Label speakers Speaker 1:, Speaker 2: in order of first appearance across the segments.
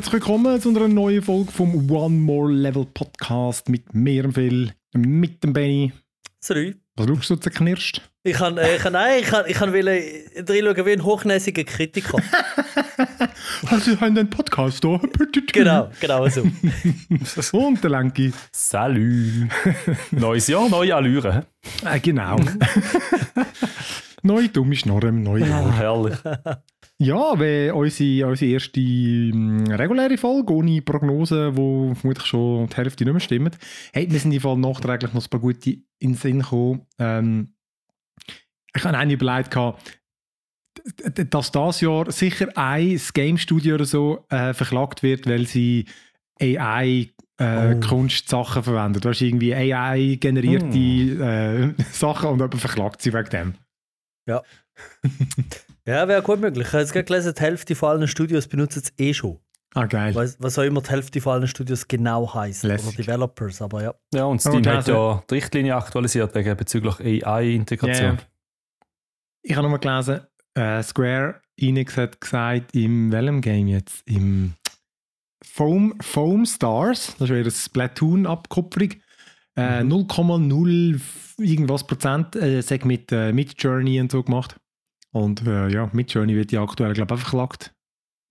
Speaker 1: Herzlich willkommen zu einer neuen Folge vom One More Level Podcast mit mir und Phil, mit dem Benny.
Speaker 2: Sorry.
Speaker 1: Was schaust du zerknirscht?
Speaker 2: Ich kann, äh, ich kann, nein, ich kann, ich kann will, äh, reinschauen wie ein hochnäsiger Kritiker.
Speaker 1: Also, Sie haben einen Podcast da?
Speaker 2: genau, genau so.
Speaker 1: Und der Lenki.
Speaker 3: Salü. Neues Jahr, neue Allüre.
Speaker 1: Äh, genau. Neue dumme Schnorren, neue Jahr.
Speaker 3: Ah, herrlich.
Speaker 1: Ja, wenn unsere, unsere erste mh, reguläre Folge ohne Prognose, wo vermutlich schon die Hälfte nicht mehr stimmt, hey, wir sind in Fall nachträglich noch ein paar gute in den Sinn gekommen. Ähm, ich habe eigentlich überlegt, dass das Jahr sicher ein Game Studio oder so äh, verklagt wird, weil sie AI äh,
Speaker 2: Oh.
Speaker 1: Kunstsachen verwendet. Weißt irgendwie AI-generierte äh, Sachen und jemand verklagt sie wegen dem.
Speaker 2: Ja, wäre gut möglich. Ich habe jetzt gerade gelesen, die Hälfte von allen Studios benutzen es eh schon.
Speaker 1: Ah, geil.
Speaker 2: Was, was auch immer die Hälfte von allen Studios genau heisst. Oder
Speaker 1: Lässig.
Speaker 2: Developers, aber ja.
Speaker 3: Ja, und Steam
Speaker 1: Aber
Speaker 3: hat ja die Richtlinie aktualisiert wegen bezüglich AI-Integration.
Speaker 1: Ja. Ich habe nochmal gelesen, äh, Square Enix hat gesagt, im welchem Game jetzt? Im Foam, Foam Stars, das ist wieder eine Splatoon-Abkupferung, äh, 0,0 irgendwas Prozent äh, mit, äh, mit Journey und so gemacht. Und äh, ja, mit Journey wird ja aktuell, glaube ich, verklagt.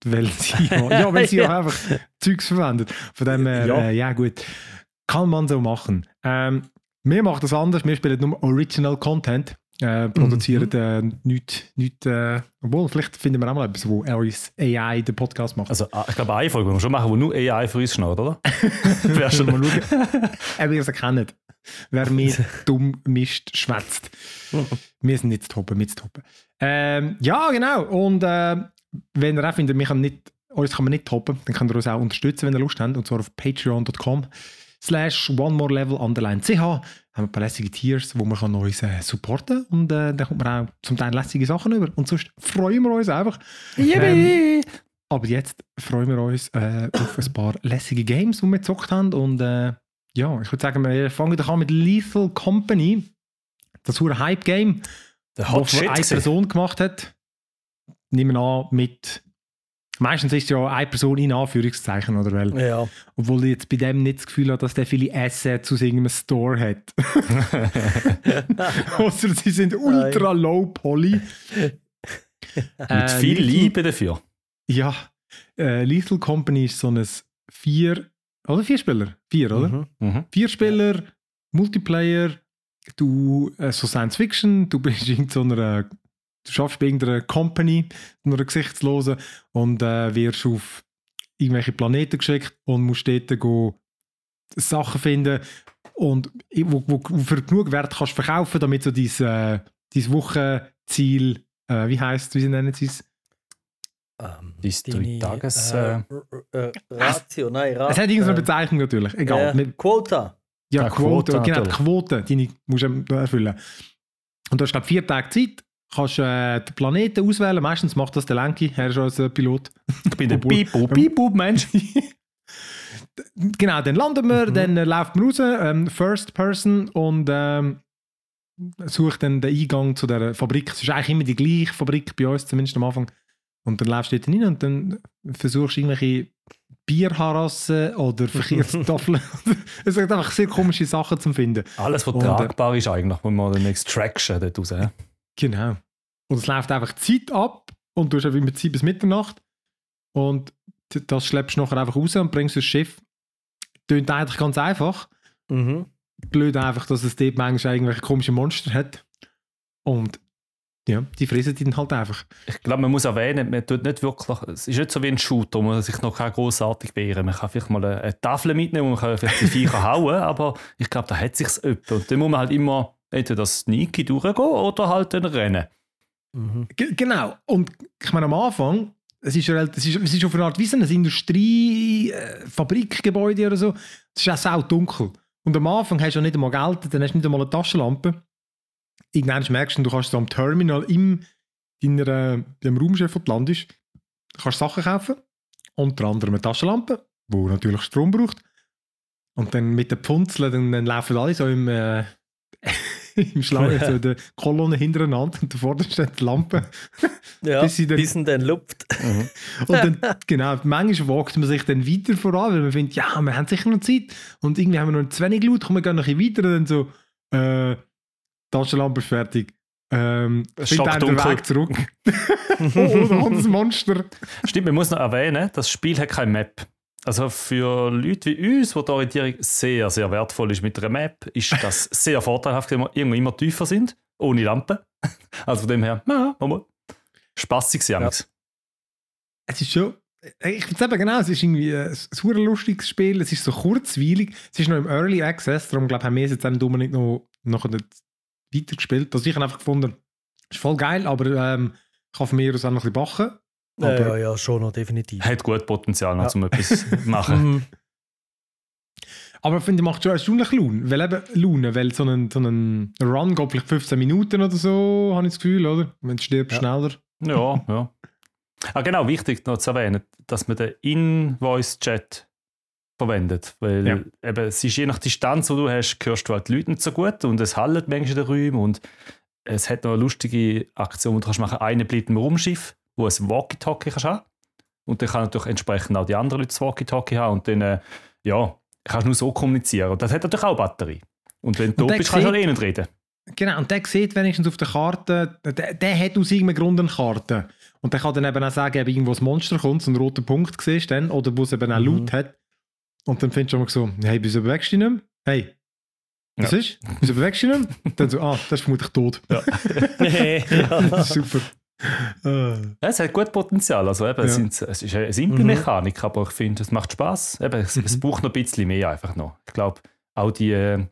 Speaker 1: Weil sie ja, ja, weil sie ja. Einfach Zeugs verwendet. Von dem her,
Speaker 2: Ja.
Speaker 1: Äh, ja gut, kann man so machen. Ähm, wir machen das anders, wir spielen nur Original Content, äh, produzieren äh, nichts, nicht, äh, obwohl, vielleicht finden wir auch mal etwas, wo Aris AI den Podcast macht.
Speaker 3: Also, ah, ich glaube, eine Folge, die wir schon machen, wo nur AI für uns schnallt, oder? Wäre schon
Speaker 1: mal schauen. Ob ihr es erkennt. Wer mehr dumm mischt, schwätzt. wir sind nicht zu toppen, mit zu toppen. Ähm, ja, genau. Und äh, wenn ihr auch findet, wir können nicht, uns kann man nicht toppen, dann könnt ihr uns auch unterstützen, wenn ihr Lust habt. Und zwar auf patreon.com slash one more level underline ch haben wir ein paar lässige Tiers, wo man kann uns äh, supporten und äh, dann kommt man auch zum Teil lässige Sachen über. Und sonst freuen wir uns einfach. Ähm, aber jetzt freuen wir uns äh, auf ein paar lässige Games, die wir gezockt haben. Und äh, ja, ich würde sagen, wir fangen doch an mit Lethal Company. Das hure Hype-Game,
Speaker 3: Der
Speaker 1: das
Speaker 3: Hot Shit.
Speaker 1: eine. Person gemacht hat. Nehmen wir an, mit. Meistens ist es ja eine Person in Anführungszeichen, oder? Weil,
Speaker 2: Ja.
Speaker 1: obwohl ich jetzt bei dem nicht das Gefühl habe, dass der viele Assets aus irgendeinem Store hat. Außer sie sind ultra low poly.
Speaker 3: Mit viel Liebe dafür.
Speaker 1: Ja, äh, Lethal Company ist so ein vier, oder vier Spieler? Vier, oder?
Speaker 2: Mhm.
Speaker 3: Mhm.
Speaker 1: Vier Spieler, Multiplayer, du, äh, so Science Fiction, du bist in so einer, du schaffst bei irgendeiner Company, in einer gesichtslosen und äh, wirst auf irgendwelche Planeten geschickt und musst dort go Sachen finden und wo, wo, wo für genug Wert kannst verkaufen, damit so dein, äh, dein Wochenziel, äh, wie heißt wie nennen sie es?
Speaker 2: Ähm,
Speaker 3: Dies
Speaker 2: deine,
Speaker 3: Tages,
Speaker 2: äh,
Speaker 3: äh,
Speaker 2: äh, Ratio, nein, Ratio.
Speaker 1: Es hat irgendeine Bezeichnung natürlich, egal. Mit-
Speaker 2: Quota.
Speaker 1: Ja,
Speaker 3: Ja,
Speaker 1: Quote,
Speaker 3: Quote
Speaker 1: genau, die. Quote, die musst du erfüllen. Und du hast, glaube vier Tage Zeit, kannst äh, den Planeten auswählen. Meistens macht das der Lenki, er ist als äh, Pilot.
Speaker 3: Ich bin der
Speaker 1: Obwohl-
Speaker 3: Pipu, Pipu, Mensch.
Speaker 1: genau, dann landen wir,
Speaker 2: Mhm.
Speaker 1: dann äh, läuft man raus, ähm, First Person und ähm, sucht dann den Eingang zu der Fabrik. Es ist eigentlich immer die gleiche Fabrik bei uns, zumindest am Anfang. Und dann läufst du dort rein und dann versuchst irgendwelche Bierharassen oder Verkehrstafeln. es sind einfach sehr komische Sachen zu finden.
Speaker 3: Alles, was
Speaker 1: Und, äh,
Speaker 3: tragbar ist eigentlich, wo man den Extraction dort raus.
Speaker 1: Genau. Und es läuft einfach Zeit ab und du hast immer Zeit bis Mitternacht. Und das schleppst du nachher einfach raus und bringst das Schiff. Tönt eigentlich ganz einfach.
Speaker 2: Mhm.
Speaker 1: Blöd einfach, dass es dort manchmal irgendwelche komischen Monster hat. Und ja, die fressen die dann halt einfach.
Speaker 3: Ich glaube, man muss erwähnen, man tut nicht wirklich, es ist nicht so wie ein Shooter, wo man sich noch kein großartig wehren Man kann vielleicht mal eine, Tafel mitnehmen, wo man kann vielleicht die Viecher hauen aber ich glaube, da hat sich's öppe. Und dann muss man halt immer entweder das Sneaky durchgehen oder halt dann rennen.
Speaker 2: Mhm.
Speaker 1: Genau. Und ich meine, am Anfang, es ist, es ist, es ist auf eine Art wie ein Industrie-Fabrikgebäude oder so. Es ist auch sau dunkel. Und am Anfang hast du ja nicht einmal Geld, dann hast du nicht einmal eine Taschenlampe. Irgendwann merkst du, du kannst so am Terminal im deiner, dem Raumschiff, wo du landest, kannst Sachen kaufen. Unter anderem eine Taschenlampe, die natürlich Strom braucht. Und dann mit den Pfunzeln, dann, dann laufen alle so im, äh, im Schlag, so in der Kolonne hintereinander und davor steht die Lampe.
Speaker 2: Ja,
Speaker 1: Bis sie dann-
Speaker 2: bis dann lupft.
Speaker 1: Und dann, genau, manchmal wagt man sich dann weiter voran, weil man findet, ja, wir haben sicher noch Zeit. Und irgendwie haben wir noch zu wenig Laut, komm, wir gehen noch ein bisschen weiter. Und dann so, äh, Taschenlampe ist fertig. Ähm,
Speaker 3: Es
Speaker 1: find einen den. Weg zurück. oh, da kommt das Monster.
Speaker 3: Stimmt, man muss noch erwähnen, das Spiel hat keine Map. Also für Leute wie uns, wo die Orientierung sehr, sehr wertvoll ist mit einer Map, ist das sehr vorteilhaft, wenn wir irgendwo immer tiefer sind, ohne Lampe. Also von dem her, ja, mal. Spassig ja.
Speaker 1: Es ist schon, ich finde es eben genau, es ist irgendwie ein, ein super lustiges Spiel, es ist so kurzweilig, es ist noch im Early Access, darum glaube ich, haben wir es jetzt nicht unbedingt noch, noch nicht weitergespielt. Also ich habe einfach gefunden, ist voll geil, aber ähm, ich kann von mir aus auch noch ein bisschen backen.
Speaker 2: Ja,
Speaker 1: Aber-
Speaker 2: ja, ja, schon noch, definitiv.
Speaker 3: Hat gut Potenzial noch,
Speaker 2: Ja.
Speaker 3: um etwas zu machen.
Speaker 2: Mhm.
Speaker 1: Aber ich finde, macht schon erstaunlich Laune, weil eben Laune, weil so ein, so ein Run geht vielleicht 15 Minuten oder so, habe ich das Gefühl, oder? Wenn du stirbst,
Speaker 2: Ja.
Speaker 1: schneller.
Speaker 3: Ja, ja. Ah, genau, wichtig noch zu erwähnen, dass man den In-Voice-Chat verwendet. Weil
Speaker 1: Ja.
Speaker 3: eben, es ist je nach Distanz, die du hast, hörst du halt die Leute nicht so gut und es hallt manchmal in den Räumen und es hat noch eine lustige Aktion, die du kannst machen. Einer bleibt im Raumschiff, wo ein Walkie-Talkie kannst haben und dann kann natürlich entsprechend auch die anderen Leute das Walkie-Talkie haben und dann, äh, ja, kannst du nur so kommunizieren. Und das hat natürlich auch Batterie. Und wenn du
Speaker 1: Und
Speaker 3: bist, kannst du halt eh nicht reden.
Speaker 1: Genau, und der sieht wenigstens auf der Karte, der, der hat aus irgendeinem Grund eine Karte. Und der kann dann eben auch sagen, ob irgendwo ein Monster kommt, so einen roten Punkt siehst dann, oder wo es eben auch
Speaker 2: Mhm.
Speaker 1: Loot hat. Und dann findest du immer so, hey, wieso bewegst du dich nicht mehr? Hey, was
Speaker 3: Ja.
Speaker 1: ist? Wieso bewegst du dich nicht mehr? Dann so, ah, das ist vermutlich tot.
Speaker 3: Ja.
Speaker 2: ja.
Speaker 1: Das ist super.
Speaker 3: Ja, es hat gut Potenzial. Also eben,
Speaker 1: Ja.
Speaker 3: es, sind, es ist eine simple
Speaker 2: Mhm.
Speaker 3: Mechanik, aber ich finde, es macht Spaß. Eben, es, es
Speaker 1: Mhm.
Speaker 3: braucht noch ein bisschen mehr einfach noch. Ich glaube, auch die, äh,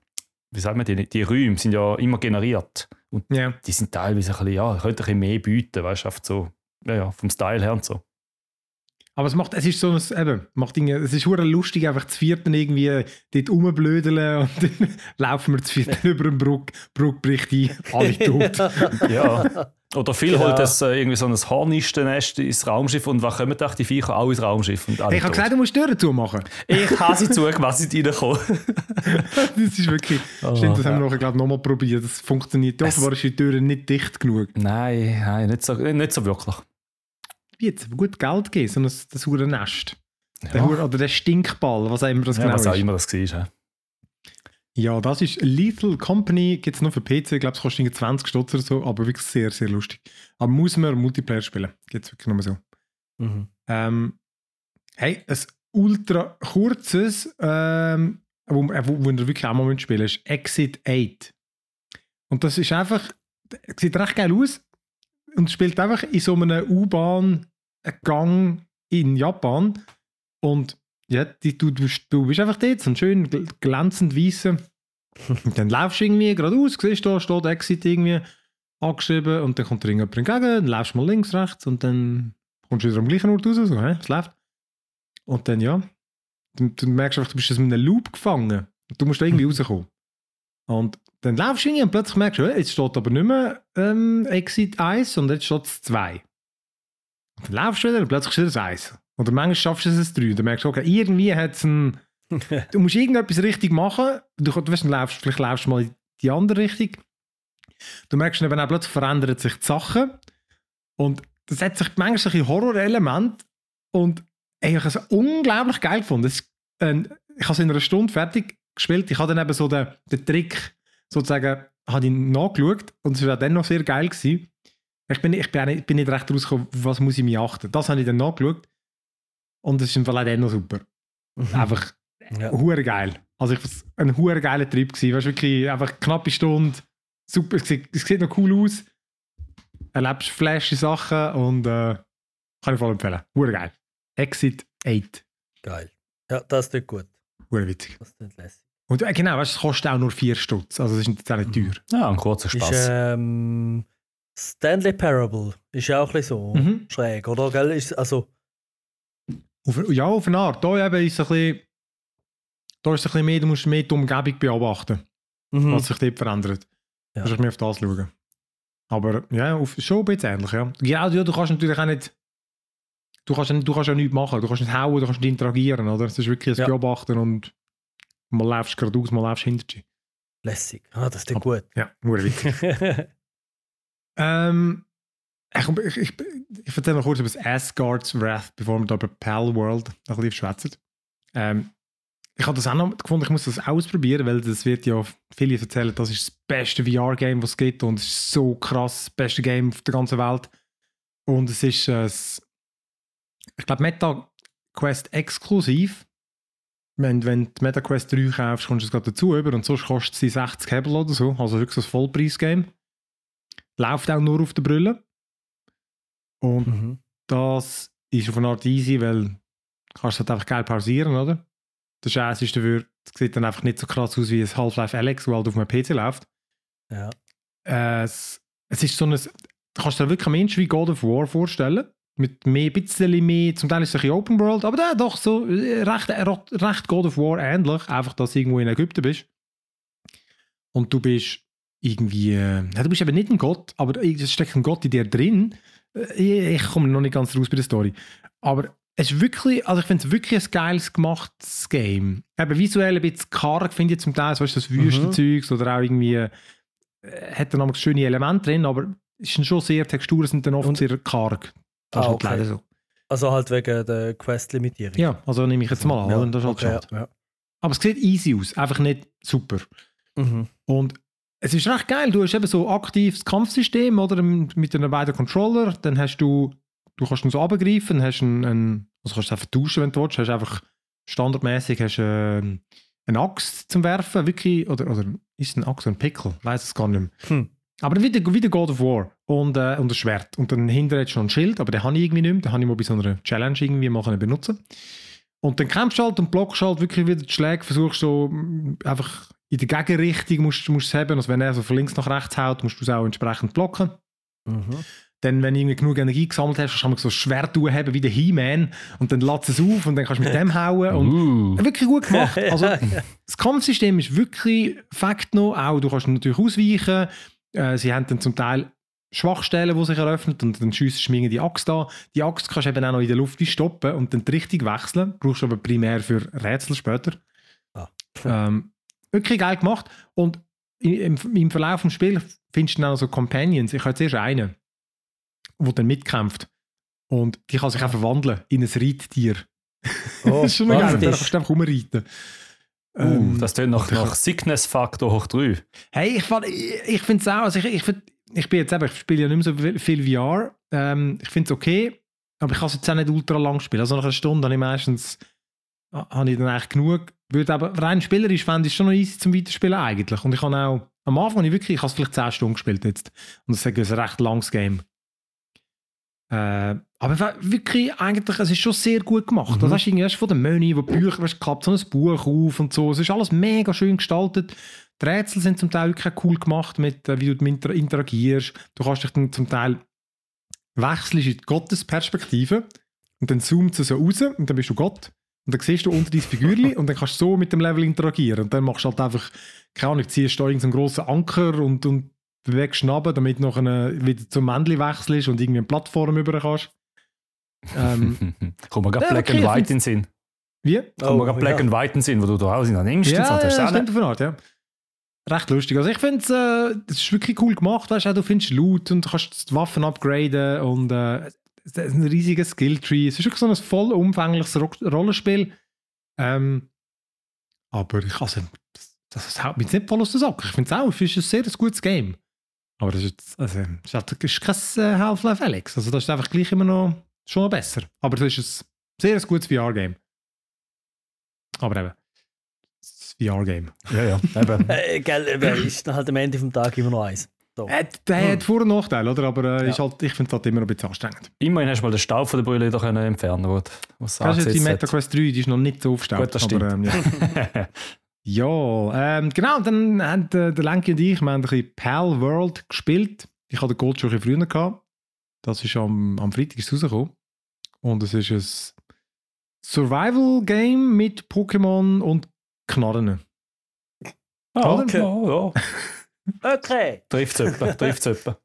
Speaker 3: wie sagt man, die, die Räume sind ja immer generiert. Und
Speaker 1: ja.
Speaker 3: die sind teilweise ein bisschen, ja, könnte ein bisschen mehr bieten, weißt du, so, ja, ja, vom Style her und so.
Speaker 1: Aber es macht, es ist so ein, eben, macht Dinge, es ist hure lustig, einfach zu vierten irgendwie dort rumblödeln und dann laufen wir zu vierten über den Bruck, Bruck bricht ein, alle tot.
Speaker 3: Ja. Oder viel
Speaker 2: Genau.
Speaker 3: holt das äh, irgendwie so ein Hornistennest ins Raumschiff und was kommen da die Viecher auch ins Raumschiff und alle
Speaker 1: ich habe gesagt, du musst die Türen zumachen.
Speaker 3: ich habe sie zugelassen, sie reinkommen.
Speaker 1: Das ist wirklich,
Speaker 3: Oh,
Speaker 1: stimmt, das haben
Speaker 3: ja.
Speaker 1: wir nachher, glaube ich, nochmal probiert. Das funktioniert.
Speaker 3: Es-
Speaker 1: Offenbar ist die Tür nicht dicht genug.
Speaker 3: Nein, nein, nicht so, nicht so wirklich.
Speaker 1: Wie jetzt, gut Geld geben, so ein, das hure Nest. Der
Speaker 3: Ja.
Speaker 1: hure, oder der Stinkball, was auch immer das
Speaker 3: Ja,
Speaker 1: genau
Speaker 3: was auch
Speaker 1: ist.
Speaker 3: immer das war. Ja.
Speaker 1: Ja, das ist Lethal Company, gibt es nur für PC, ich glaube, es kostet irgendwie 20 Stutz oder so, aber wirklich sehr, sehr lustig. Aber muss man Multiplayer spielen, gibt es wirklich nur so.
Speaker 2: Mhm.
Speaker 1: Ähm, hey, ein ultra kurzes, ähm, wo, äh, wo, wo ihr wirklich auch mal spielen ist Exit 8. Und das ist einfach, sieht recht geil aus und spielt einfach in so einem U-Bahn-Gang in Japan. Und ja, die, du, du, du bist einfach dort, so ein schön gl- glänzend weißer. Und dann laufst du irgendwie geradeaus, siehst du, da steht Exit irgendwie angeschrieben und dann kommt dir irgendjemand entgegen, dann laufst du mal links, rechts und dann kommst du wieder am gleichen Ort raus, so, hä? es läuft. Und dann, ja, du, du merkst einfach, du bist in einem Loop gefangen. Und du musst da irgendwie rauskommen. Und dann laufst du irgendwie und plötzlich merkst du, hä, jetzt steht aber nicht mehr ähm, Exit 1, sondern jetzt steht es 2. Und dann laufst du wieder und plötzlich steht es 1. Oder manchmal schaffst du es 3. Und dann merkst du, okay, irgendwie hat es ein... Du musst irgendetwas richtig machen. Du, du weißt, du laufst, vielleicht laufst du mal in die andere Richtung. Du merkst dann eben auch plötzlich verändern sich die Sachen. Und das hat sich manchmal ein Horrorelement. Und ey, ich habe es unglaublich geil gefunden. Es, äh, ich habe es in einer Stunde fertig gespielt. Ich habe dann eben so den, den Trick sozusagen habe ich nachgeschaut und es war dann noch sehr geil gewesen. Ich bin, ich bin, nicht, bin nicht recht rausgekommen, was muss ich mich achten. Das habe ich dann nachgeschaut und es ist im Fall auch dann noch super. Einfach
Speaker 2: Ja.
Speaker 1: hure geil. Also ich ein hure geiler Trip gewesen. Weißt, wirklich einfach knappe Stunde. Super, es sieht, es sieht noch cool aus. Erlebst flashy Sachen und äh, kann ich voll empfehlen. Hure geil. Exit 8.
Speaker 2: Geil. Ja, das tut gut.
Speaker 1: Hure witzig.
Speaker 2: Das tut lässig.
Speaker 1: Und äh, genau, weißt, es kostet auch nur 4 Stutz. Also es ist jetzt auch nicht teuer.
Speaker 3: Ja, ein kurzer
Speaker 2: Ist,
Speaker 3: Spaß.
Speaker 2: ähm, Stanley Parable ist ja auch ein bisschen so
Speaker 1: Mhm.
Speaker 2: schräg, oder? Gell? Ist, also,
Speaker 1: Auf, ja, auf eine Art. Da eben ist es ein bisschen, da ist es ein bisschen mehr, du musst mehr die Umgebung beobachten,
Speaker 2: mhm.
Speaker 1: was sich dort verändert.
Speaker 2: Ja.
Speaker 1: Du musst mehr auf das schauen. Aber ja, auf, schon ein bisschen ähnlich, ja. Ja, ja, du kannst natürlich auch nicht, du kannst, du kannst ja nichts machen, du kannst nicht hauen, du kannst nicht interagieren, oder? Es ist wirklich ein
Speaker 2: Ja.
Speaker 1: Beobachten und mal läufst du geradeaus, mal läufst du hinter dir.
Speaker 2: Lässig. Ah, das ist gut.
Speaker 1: Ja, nur witzig. ähm, ich, ich, ich, ich erzähle noch kurz über das Asgard's Wrath, bevor wir da über Pal World ein bisschen schwätzen. Ähm, ich habe das auch noch gefunden, ich muss das ausprobieren, weil das wird ja viele erzählen, das ist das beste VR-Game, was es gibt und es ist so krass, das beste Game auf der ganzen Welt. Und es ist, äh, ich glaube, Meta Quest exklusiv. Wenn, wenn du Meta Quest 3 kaufst, kommst du es gerade dazu über und sonst kostet sie 60 Hebel oder so, also wirklich so ein Vollpreis-Game. Läuft auch nur auf der Brille. Und
Speaker 2: Mhm.
Speaker 1: das ist auf eine Art easy, weil du kannst halt einfach geil pausieren, oder? Der Scheiß ist dafür, es sieht dann einfach nicht so krass aus wie ein Half-Life Alex, wo halt auf einem PC läuft.
Speaker 2: Ja.
Speaker 1: Äh, es, es ist so ein, du kannst dir wirklich am Mensch wie God of War vorstellen. Mit mehr, bisschen mehr, zum Teil ist es ein bisschen Open World, aber da doch so äh, recht, äh, recht God of War ähnlich, einfach, dass du irgendwo in Ägypten bist. Und du bist irgendwie, äh, du bist eben nicht ein Gott, aber es steckt ein Gott in dir drin. Äh, Ich, komme noch nicht ganz raus bei der Story. Aber es ist wirklich, also ich finde es wirklich ein geiles gemachtes Game. Eben visuell ein bisschen karg, finde ich zum Teil, so ist das Wüstenzeugs oder auch irgendwie, äh, hat dann noch schöne Elemente drin, aber es sind schon sehr, Texturen sind dann oft
Speaker 2: Und-
Speaker 1: sehr karg. Das ist
Speaker 2: Ah,
Speaker 1: halt
Speaker 2: okay.
Speaker 1: leider so.
Speaker 2: Also halt wegen der Quest-Limitierung.
Speaker 1: Ja, also nehme ich jetzt mal an,
Speaker 2: Ja,
Speaker 1: das ist halt
Speaker 2: okay,
Speaker 1: schade.
Speaker 2: ja.
Speaker 1: Aber es sieht easy aus, einfach nicht super.
Speaker 2: Mhm.
Speaker 1: Und es ist recht geil. Du hast eben so aktives Kampfsystem oder mit den beiden Controller. Dann hast du, du kannst ihn so abgreifen, hast einen, einen also kannst du einfach tauschen, wenn du willst. Hast einfach standardmäßig hast ähm, eine Axt zum Werfen, wirklich, oder, oder ist es ein Axt oder ein Pickel? Weiß es gar nicht mehr.
Speaker 2: Hm.
Speaker 1: Aber wieder, wieder God of War und, äh, und ein Schwert. Und dann hinterher du noch ein Schild, aber den habe ich irgendwie nicht mehr. Den habe ich mal bei so einer Challenge irgendwie mal benutzen Und dann kämpfst du halt und blockst halt wirklich wieder die Schläge, versuchst so mm, einfach in der Gegenrichtung musst, musst du es haben. Also wenn er so von links nach rechts haut, musst du es auch entsprechend blocken.
Speaker 2: Mhm.
Speaker 1: Dann, wenn du irgendwie genug Energie gesammelt hast, kannst du so ein Schwert haben wie der He-Man und dann lässt es auf und dann kannst du mit dem hauen. Und
Speaker 3: Uh.
Speaker 1: Wirklich gut gemacht. Also, das Kampfsystem ist wirklich Fakt noch. Auch du kannst natürlich ausweichen. Äh, sie haben dann zum Teil Schwachstellen, die sich eröffnen und dann schiessest du die Axt an. Die Axt kannst du eben auch noch in der Luft stoppen und dann die Richtung wechseln. Brauchst du aber primär für Rätsel später.
Speaker 2: Ah.
Speaker 1: Ähm, wirklich geil gemacht. Und im, im Verlauf des Spiels findest du dann auch so Companions. Ich habe jetzt erst einen, der dann mitkämpft. Und die kann sich auch verwandeln in ein Reittier.
Speaker 2: Oh,
Speaker 1: das ist schon geil. Da kannst du einfach rumreiten.
Speaker 3: Uh,
Speaker 1: Ähm,
Speaker 3: das tönt nach, nach Sickness-Faktor hoch 3.
Speaker 1: Hey, ich, ich, ich finde es auch. Also ich, ich, ich bin jetzt eben, ich spiele ja nicht mehr so viel- viel VR. Ähm, ich finde es okay, aber ich kann es jetzt auch nicht ultra lang spielen. Also nach einer Stunde habe ich meistens habe ich dann eigentlich genug. Würde aber rein spielerisch fände ich es schon noch easy zum Weiterspielen eigentlich. Und ich habe auch am Anfang habe ich wirklich, ich habe es vielleicht 10 Stunden gespielt jetzt. Und das ist ein recht langes Game. Äh, aber wirklich, eigentlich, es ist schon sehr gut gemacht.
Speaker 2: Mhm.
Speaker 1: Das hast du irgendwie erst von den Menü, wo die Bücher, weißt, du, klappt so ein Buch auf und so. Es ist alles mega schön gestaltet. Die Rätsel sind zum Teil wirklich cool gemacht, mit, äh, wie du mit inter interagierst. Du kannst dich dann zum Teil wechseln in die Gottesperspektive und dann zoomt es so raus und dann bist du Gott. Und dann siehst du unter dein Figürchen und dann kannst du so mit dem Level interagieren. Und dann machst du halt einfach, keine Ahnung, ziehst da irgendeinen grossen Anker und, und runter, damit du nachher wieder zum Männchen wechselst und irgendwie eine Plattform über kannst. Ähm,
Speaker 3: Kommt mir gerade
Speaker 1: Ja,
Speaker 3: Black
Speaker 1: okay,
Speaker 3: and White in den Sinn.
Speaker 1: wie?
Speaker 3: Kommt mir gerade Black
Speaker 2: ja.
Speaker 3: and White in den Sinn, wo du da in nimmst.
Speaker 1: Ja,
Speaker 3: und so.
Speaker 1: ja,
Speaker 3: das auch
Speaker 1: stimmt auf eine Art, ja. Recht lustig. Also ich finde es äh, das ist wirklich cool gemacht. Weißt du, auch du findest Loot und du kannst die Waffen upgraden und äh, es ist ein riesiger Skilltree. Es ist wirklich so ein voll umfängliches Ro Rollenspiel. Ähm, aber ich also, das, das haut mich jetzt nicht voll aus der Socke. Ich finde es auch, es ist ein sehr gutes Game. Aber das ist, jetzt, also, das ist, halt, das ist kein äh, Half-Life Alex. Also das ist einfach gleich immer noch schon noch besser. Aber das ist ein sehr gutes VR-Game. Aber eben, das VR-Game.
Speaker 3: Ja, ja. Eben.
Speaker 2: Äh, gell, aber ist dann halt am Ende vom Tag immer noch eins. So.
Speaker 1: Äh, der hat Vor- und Nachteile, oder? Aber äh,
Speaker 2: Ja.
Speaker 1: ist halt, ich finde es halt immer noch ein bisschen anstrengend.
Speaker 3: Immerhin hast du mal den Staub von der Brille da können entfernen können. Was
Speaker 1: Das ist jetzt die
Speaker 3: angesetzt
Speaker 1: Meta Quest 3, die ist noch nicht so aufgestaut.
Speaker 3: Gut, das
Speaker 1: aber, ähm, ja. ja, ähm, genau, dann haben äh, der Lenki und ich, wir haben ein bisschen Pal World gespielt. Ich hatte den Gold schon ein bisschen früher gehabt. Das ist am, am Freitag ist rausgekommen. Und es ist ein Survival-Game mit Pokémon und Knarren.
Speaker 3: Ah, okay. Ja, ja.
Speaker 2: Okay.
Speaker 3: Trifft es etwa.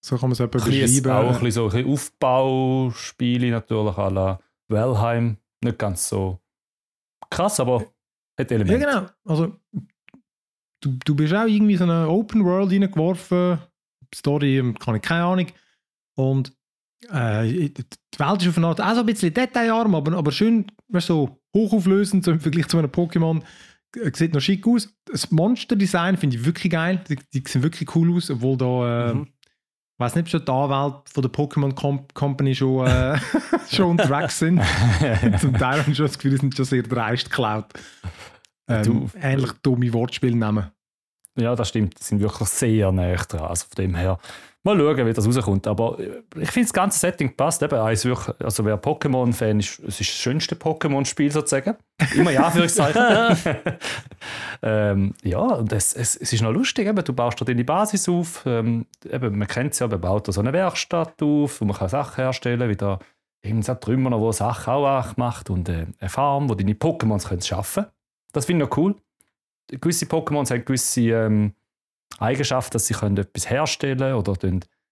Speaker 1: So kann man es etwa beschreiben.
Speaker 3: auch ein bisschen so ein bisschen Aufbauspiele natürlich à la Wellheim. Nicht ganz so krass, aber hat
Speaker 1: Ja, genau. Also, du, du bist auch irgendwie so eine Open World reingeworfen. Story, ähm, kann ich keine Ahnung. Und äh, die Welt ist auf eine Art auch so ein bisschen detailarm, aber, aber schön, weißt, so hochauflösend so im Vergleich zu einem Pokémon. Äh, Sieht noch schick aus. Das Monster-Design finde ich wirklich geil. Die, die sehen wirklich cool aus, obwohl da, äh,
Speaker 2: Mhm.
Speaker 1: Ich weiß nicht, ob schon die Anwälte von der Pokémon Com Company schon, äh, schon unterwegs sind. Zum Teil habe ich schon das Gefühl, sind schon sehr dreist geklaut. Ähm,
Speaker 3: Du-
Speaker 1: ähnlich dumme Wortspiele nehmen.
Speaker 3: Ja, das stimmt. Die sind wirklich sehr nah dran. Also von dem her, mal schauen, wie das rauskommt. Aber äh, ich finde, das ganze Setting passt. Eben, wirklich, also wer Pokémon-Fan ist, es ist das schönste Pokémon-Spiel sozusagen. Immer ja, Anführungszeichen. ähm, ja, und es, es, es ist noch lustig. Eben, du baust da deine Basis auf. Ähm, eben, man kennt es ja, man baut da so eine Werkstatt auf, wo man kann Sachen herstellen wie Eben so Trümmer, noch, wo Sachen auch macht und äh, eine Farm, wo deine Pokémons können schaffen. Das finde ich noch cool. Gewisse Pokémons haben gewisse ähm, Eigenschaften, dass sie können etwas herstellen oder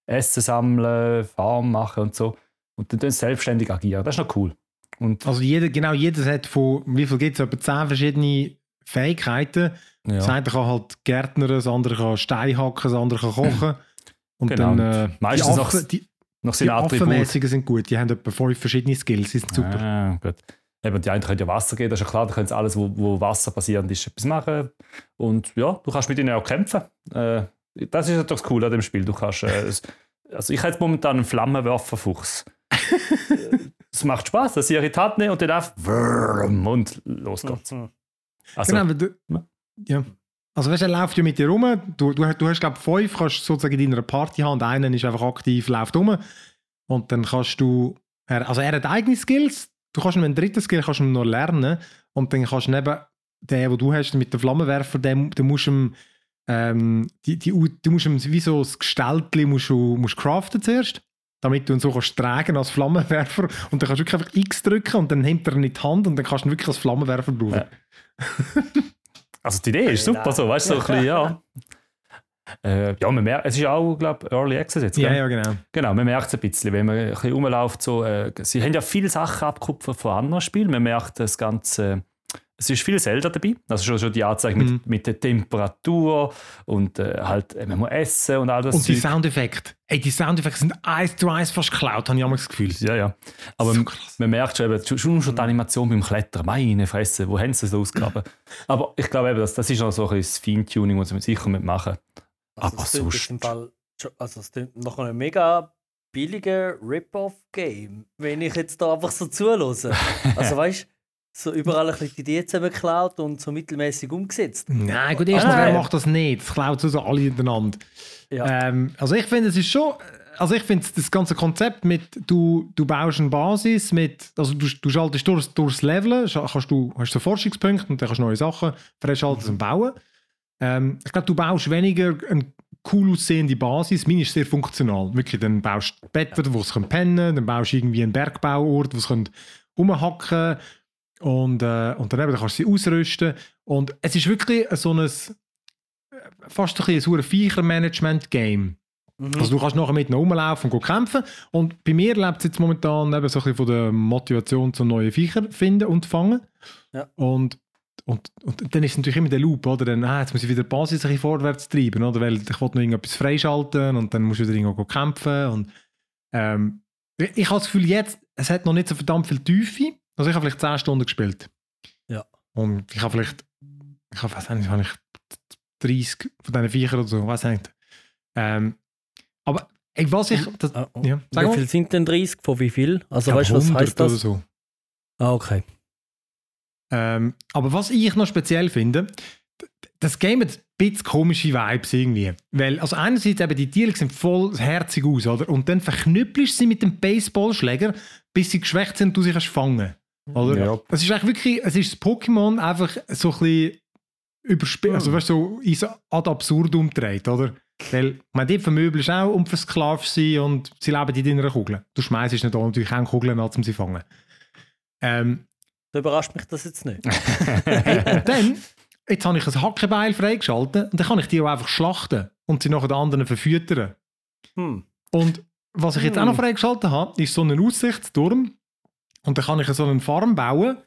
Speaker 3: Essen sammeln, Farm machen und so. Und dann selbstständig agieren. Das ist noch cool. Und
Speaker 1: Also jeder, genau jedes hat von, wie viel gibt es? Etwa 10 verschiedene Fähigkeiten. Das
Speaker 3: ja,
Speaker 1: eine kann halt Gärtner, das andere kann Stein hacken, das andere kann kochen. Und
Speaker 3: Genau,
Speaker 1: dann äh,
Speaker 3: meistens
Speaker 1: die, Affen, die,
Speaker 3: noch
Speaker 1: die
Speaker 3: Attribute.
Speaker 1: Affenmäßigen sind gut. Die haben etwa fünf verschiedene Skills, die sind super.
Speaker 3: Ah, gut. Eben, die einen können ja Wasser geben, das ist ja klar, da können sie alles, wo, wo Wasser basierend ist, etwas machen. Und ja, du kannst mit ihnen auch kämpfen. Äh, das ist doch das Coole an dem Spiel. Du kannst, äh, also ich habe jetzt momentan einen Flammenwerferfuchs. Es macht Spaß, dass sie ihre Tat nehmen und dann einfach und los geht's.
Speaker 2: Mhm.
Speaker 3: Also,
Speaker 1: genau, du,
Speaker 3: Ja.
Speaker 1: ja. Also weißt du, er läuft ja mit dir rum. Du, du, du hast, glaube ich, fünf, kannst sozusagen in deiner Party haben und einer ist einfach aktiv, läuft rum. Und dann kannst du, er, also er hat eigene Skills, du kannst ihm einen dritten Skill kannst du ihm noch lernen und dann kannst du neben den, den du hast mit dem Flammenwerfer, den, den musst du ihm, ähm, die, die, du musst ihm wie so das Gestaltli musst du, musst craften zuerst, damit du ihn so kannst tragen als Flammenwerfer und dann kannst du wirklich einfach X drücken und dann nimmt er ihn in die Hand und dann kannst du ihn wirklich als Flammenwerfer brauchen.
Speaker 3: Ja. also die Idee ist super, so, weißt du, so ein bisschen, ja. Äh, ja, man merkt, es ist auch, glaube ich, Early Access jetzt.
Speaker 1: Ja, ja, genau.
Speaker 3: Genau, man merkt es ein bisschen, wenn man ein bisschen rumläuft. So, äh, sie haben ja viele Sachen abgekupfert von anderen Spielen. Man merkt das Ganze. Es ist viel Zelda dabei. Also schon, schon die Anzeige
Speaker 1: Mhm.
Speaker 3: mit, mit der Temperatur und äh, halt, äh, man muss essen und all das.
Speaker 1: Und die
Speaker 3: Zeug.
Speaker 1: Soundeffekte. Ey, die Soundeffekte sind eins zu eins fast geklaut, habe ich auch mal das Gefühl.
Speaker 3: Ja, ja. Aber
Speaker 1: So
Speaker 3: man merkt schon, eben, schon, schon die Animation beim Klettern. Meine Fresse, wo haben sie das ausgegraben? Aber ich glaube, eben, das, das ist noch so ein bisschen das Feintuning, das sie sicher mitmachen.
Speaker 2: Also
Speaker 3: Aber
Speaker 2: klingt jetzt
Speaker 3: sonst-
Speaker 2: im Fall, also es klingt nach einem mega billigen Rip-Off-Game, wenn ich jetzt da einfach so zulose. Also weißt du, so überall ein bisschen die Idee zusammengeklaut und so mittelmäßig umgesetzt.
Speaker 1: Nein, gut, erstens,
Speaker 3: Ah,
Speaker 1: wer macht das nicht? Das klaut so alle hintereinander.
Speaker 2: Ja.
Speaker 1: Ähm, also ich finde, es ist schon, also ich finde das ganze Konzept mit, du, du baust eine Basis mit, also du, du schaltest durchs, durchs Leveln, kannst du, hast so Forschungspunkte und dann kannst du neue Sachen freischalten und bauen. Ähm, ich glaube, du baust weniger eine cool aussehende Basis. Meine ist sehr funktional. Wirklich, dann baust du Betten, wo sie können pennen dann baust du irgendwie einen Bergbauort, wo sie können rumhacken und, äh, und dann, eben, dann kannst du sie ausrüsten. Und es ist wirklich so ein, fast ein, ein Viecher-Management-Game.
Speaker 2: Mhm.
Speaker 1: Also du kannst nachher mit rumlaufen und kämpfen. Und bei mir lebt es jetzt momentan eben so ein bisschen von der Motivation zum neuen Viecher finden und fangen.
Speaker 2: Ja.
Speaker 1: Und, und, und dann ist natürlich immer der Loop, oder? Dann, ah, jetzt muss ich wieder die Basis ein bisschen vorwärts treiben, oder? Weil ich wollte noch irgendetwas freischalten und dann musst du wieder irgendwo kämpfen. Und, ähm, ich, ich habe das Gefühl, jetzt, es hat noch nicht so verdammt viel Tiefe. Also ich habe vielleicht 10 Stunden gespielt.
Speaker 2: Ja.
Speaker 1: Und ich habe vielleicht, ich habe, weiß nicht, habe ich 30 von diesen Viechern oder so, weiß nicht. Ähm, aber ey, was ich, das,
Speaker 2: oh.
Speaker 1: ja,
Speaker 2: Wie viel sind denn 30? Von wie viel? Also
Speaker 1: Ich
Speaker 2: weißt du, was
Speaker 1: 100
Speaker 2: heißt das?
Speaker 1: So.
Speaker 2: Ah, okay.
Speaker 1: Ähm, aber was ich noch speziell finde, das Game hat ein bisschen komische Vibes irgendwie. Weil, also einerseits eben, die Tiere sehen voll herzig aus, oder? Und dann verknüppelst du sie mit dem Baseballschläger, bis sie geschwächt sind und du sie kannst fangen. Oder?
Speaker 3: Ja.
Speaker 1: Es ist eigentlich wirklich, es ist das Pokémon einfach so ein bisschen überspielt, also weißt du, so ins ad absurdum dreht, oder? Weil, meine, die vermöbelst auch und versklavst sie und sie leben in deiner Kugel. Du schmeißt nicht da natürlich auch Kugeln an, um sie zu fangen. Ähm,
Speaker 2: Da überrascht mich das jetzt nicht.
Speaker 1: Hey, und dann, jetzt habe ich ein Hackebeil freigeschaltet und dann kann ich die auch einfach schlachten und sie nachher den anderen verfüttern.
Speaker 2: Hm.
Speaker 1: Und was ich jetzt auch noch freigeschaltet habe, ist so ein Aussichtsturm. Und dann kann ich so einen Farm bauen,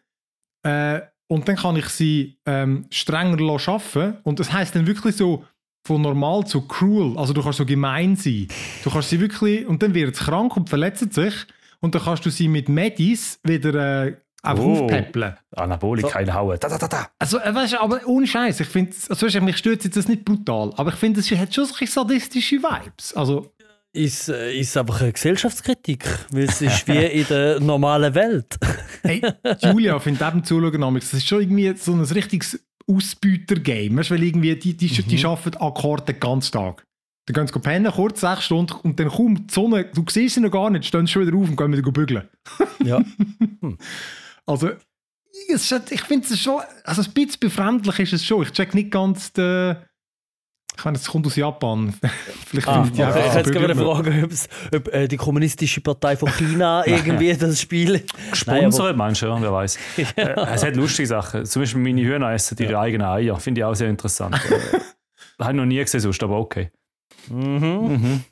Speaker 1: äh, und dann kann ich sie ähm, strenger arbeiten. Und das heißt dann wirklich so von normal zu cruel. Also du kannst so gemein sein. Du kannst sie wirklich, und dann wird es krank und verletzt sich. Und dann kannst du sie mit Medis wieder äh, einfach
Speaker 3: Oh.
Speaker 1: aufpäppeln.
Speaker 3: Anabolik
Speaker 2: So.
Speaker 3: reinhauen. Da, da, da, da.
Speaker 1: Also, äh, weißt du, aber ohne Scheiß, ich finde, also, weißt du, mich stört jetzt das nicht brutal, aber ich finde, es hat schon solche sadistische Vibes. Also,
Speaker 2: Ist, äh, ist einfach eine Gesellschaftskritik, weil es ist wie in der normalen Welt.
Speaker 1: hey, Julia, finde eben zuschauen, damals, das ist schon irgendwie so ein richtiges Ausbeuter-Game. Weißt du, weil irgendwie die, die, die arbeiten Akkorde den ganzen Tag. Dann gehen sie pennen, kurz sechs Stunden, und dann kommt die Sonne, du siehst sie noch gar nicht, stehen sie schon wieder auf und gehen wieder bügeln.
Speaker 2: Ja.
Speaker 1: Also, es ist, ich finde es schon, also ein bisschen befremdlich ist es schon. Ich check nicht ganz den. Ich meine, es kommt aus Japan. Vielleicht
Speaker 2: Ah,
Speaker 1: findet die
Speaker 2: okay. Ich hätte gerne fragen, ob äh, die kommunistische Partei von China irgendwie das Spiel.
Speaker 3: Sponsor, meinst du, ja, wer weiß. Äh, es hat lustige Sachen. Zum Beispiel meine Hühner essen ihre eigenen Eier. Finde ich auch sehr interessant. äh, habe ich noch nie gesehen, sonst, aber okay.
Speaker 2: Mhm.
Speaker 3: Mhm.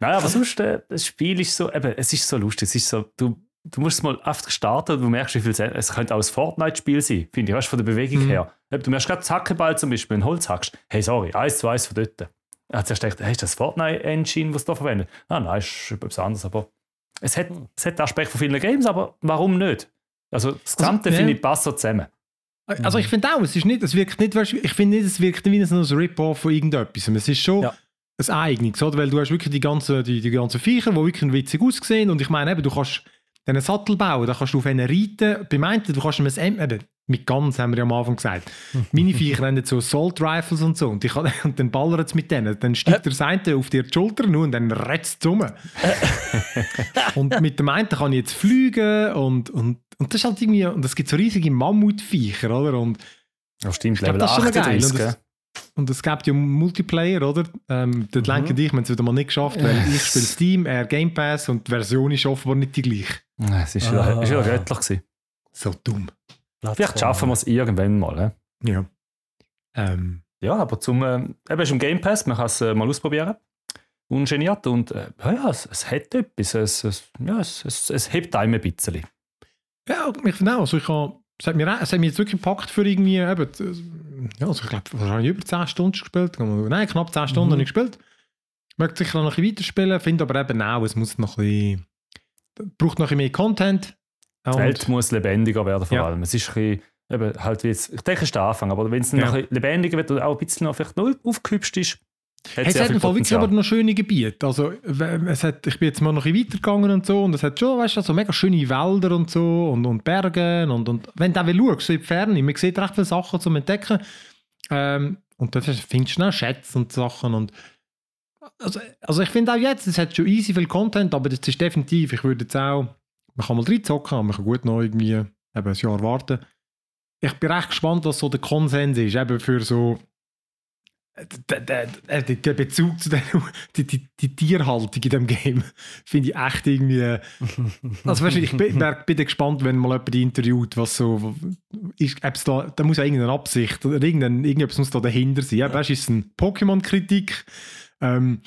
Speaker 3: Nein, aber sonst, äh, das Spiel ist so, eben, es ist so lustig. Es ist so, du, du musst es mal einfach starten und du merkst, wie viel Sinn- es könnte auch ein Fortnite-Spiel sein, finde ich, weißt, von der Bewegung
Speaker 1: Mhm.
Speaker 3: her. Du merkst gerade das Hackeball zum Beispiel, wenn Holz hackst. Hey, sorry, eins zu eins von dort. Er hat zuerst gedacht, hey, ist das Fortnite-Engine, was du da verwendet? Ah, nein, ist etwas anderes, aber es hat, es hat Aspekt von vielen Games, aber warum nicht? Also das Gesamte,
Speaker 1: ja.
Speaker 3: finde ich, passt so zusammen.
Speaker 1: Also ich finde auch, es ist nicht, es wirkt nicht, ich finde nicht, es wirkt nicht wie ein Rip-Off von irgendetwas. Es ist schon
Speaker 2: Ja.
Speaker 1: ein eigenes, oder? Weil du hast wirklich die ganzen, die, die ganzen Viecher, die wirklich witzig aussehen und ich meine eben, du kannst einen Sattel bauen, da kannst du auf einen reiten. Beim einen, du kannst ihm ein mit Guns haben wir ja am Anfang gesagt. Meine Viecher haben jetzt so Assault Rifles und so und, ich, und dann ballert es mit denen. Dann steigt der eine auf dir die Schulter nur und dann retzt es um. und mit dem einen kann ich jetzt fliegen und, und, und das ist halt irgendwie, und es gibt so riesige Mammutviecher, oder? Und
Speaker 3: Ja, stimmt,
Speaker 1: ich glaube,
Speaker 3: Level
Speaker 1: das ist schon noch geil.
Speaker 3: 38,
Speaker 1: Und es, gibt ja Multiplayer, oder? Ähm, dort lenken
Speaker 2: Mhm.
Speaker 1: dich, wir haben es wieder mal nicht geschafft, weil ich spiele Steam, er Game Pass und die Version ist offenbar nicht die gleiche.
Speaker 3: Ja, Es ist wieder,
Speaker 2: Ah.
Speaker 3: ist wieder göttlich gewesen.
Speaker 1: So dumm.
Speaker 3: Vielleicht schaffen wir es irgendwann mal. He?
Speaker 1: Ja. Ähm,
Speaker 3: Ja, aber zum, äh, eben ist im Game Pass, man kann es äh, mal ausprobieren. Ungeniert und äh, ja, ja, es, es hat etwas. Es, es, ja, es, es, es hebt einem ein bisschen.
Speaker 1: ja, ich finde auch, also ich habe, es hat, mir, es hat mich jetzt wirklich gepackt für irgendwie, eben, äh, ja, also ich glaube, wahrscheinlich über 10 Stunden gespielt. Nein, knapp 10 Stunden
Speaker 2: Mhm.
Speaker 1: habe ich gespielt. Ich möchte sicher noch ein bisschen weiterspielen, finde aber eben auch, es muss noch ein bisschen, braucht noch ein mehr Content.
Speaker 3: Die
Speaker 1: Und-
Speaker 3: Welt muss lebendiger werden vor
Speaker 1: Ja.
Speaker 3: allem. Es ist ein bisschen, eben, halt wie jetzt, ich denke, es ist der Anfang, aber wenn es
Speaker 1: Ja.
Speaker 3: noch lebendiger wird oder auch ein bisschen noch vielleicht noch aufgehübscht ist, hat
Speaker 1: es
Speaker 3: sehr
Speaker 1: hat im Fall wirklich aber noch schöne Gebiete. Also, es hat, ich bin jetzt mal noch ein bisschen weitergegangen und so und es hat schon, weißt du, so mega schöne Wälder und so und, und Berge und, und wenn du auch schaust, so in die Ferne, man sieht recht viele Sachen zum Entdecken ähm, und dann findest du schnell Schätze und Sachen und also, also ich finde auch jetzt, es hat schon easy viel Content, aber das ist definitiv, ich würde jetzt auch, man kann mal reinzocken, aber man kann gut noch irgendwie eben ein Jahr warten. Ich bin recht gespannt, was so der Konsens ist, eben für so der, der, der, Bezug zu der, die, die, die Tierhaltung in dem Game finde ich echt irgendwie. Also weißt ich bin, bin gespannt, wenn mal jemand die interviewt, was so ist. ob's Da, da muss ja irgendeine Absicht oder irgendein, irgendetwas muss da dahinter sein. Ja. Weißt du, ist es eine Pokémon-Kritik? Ähm,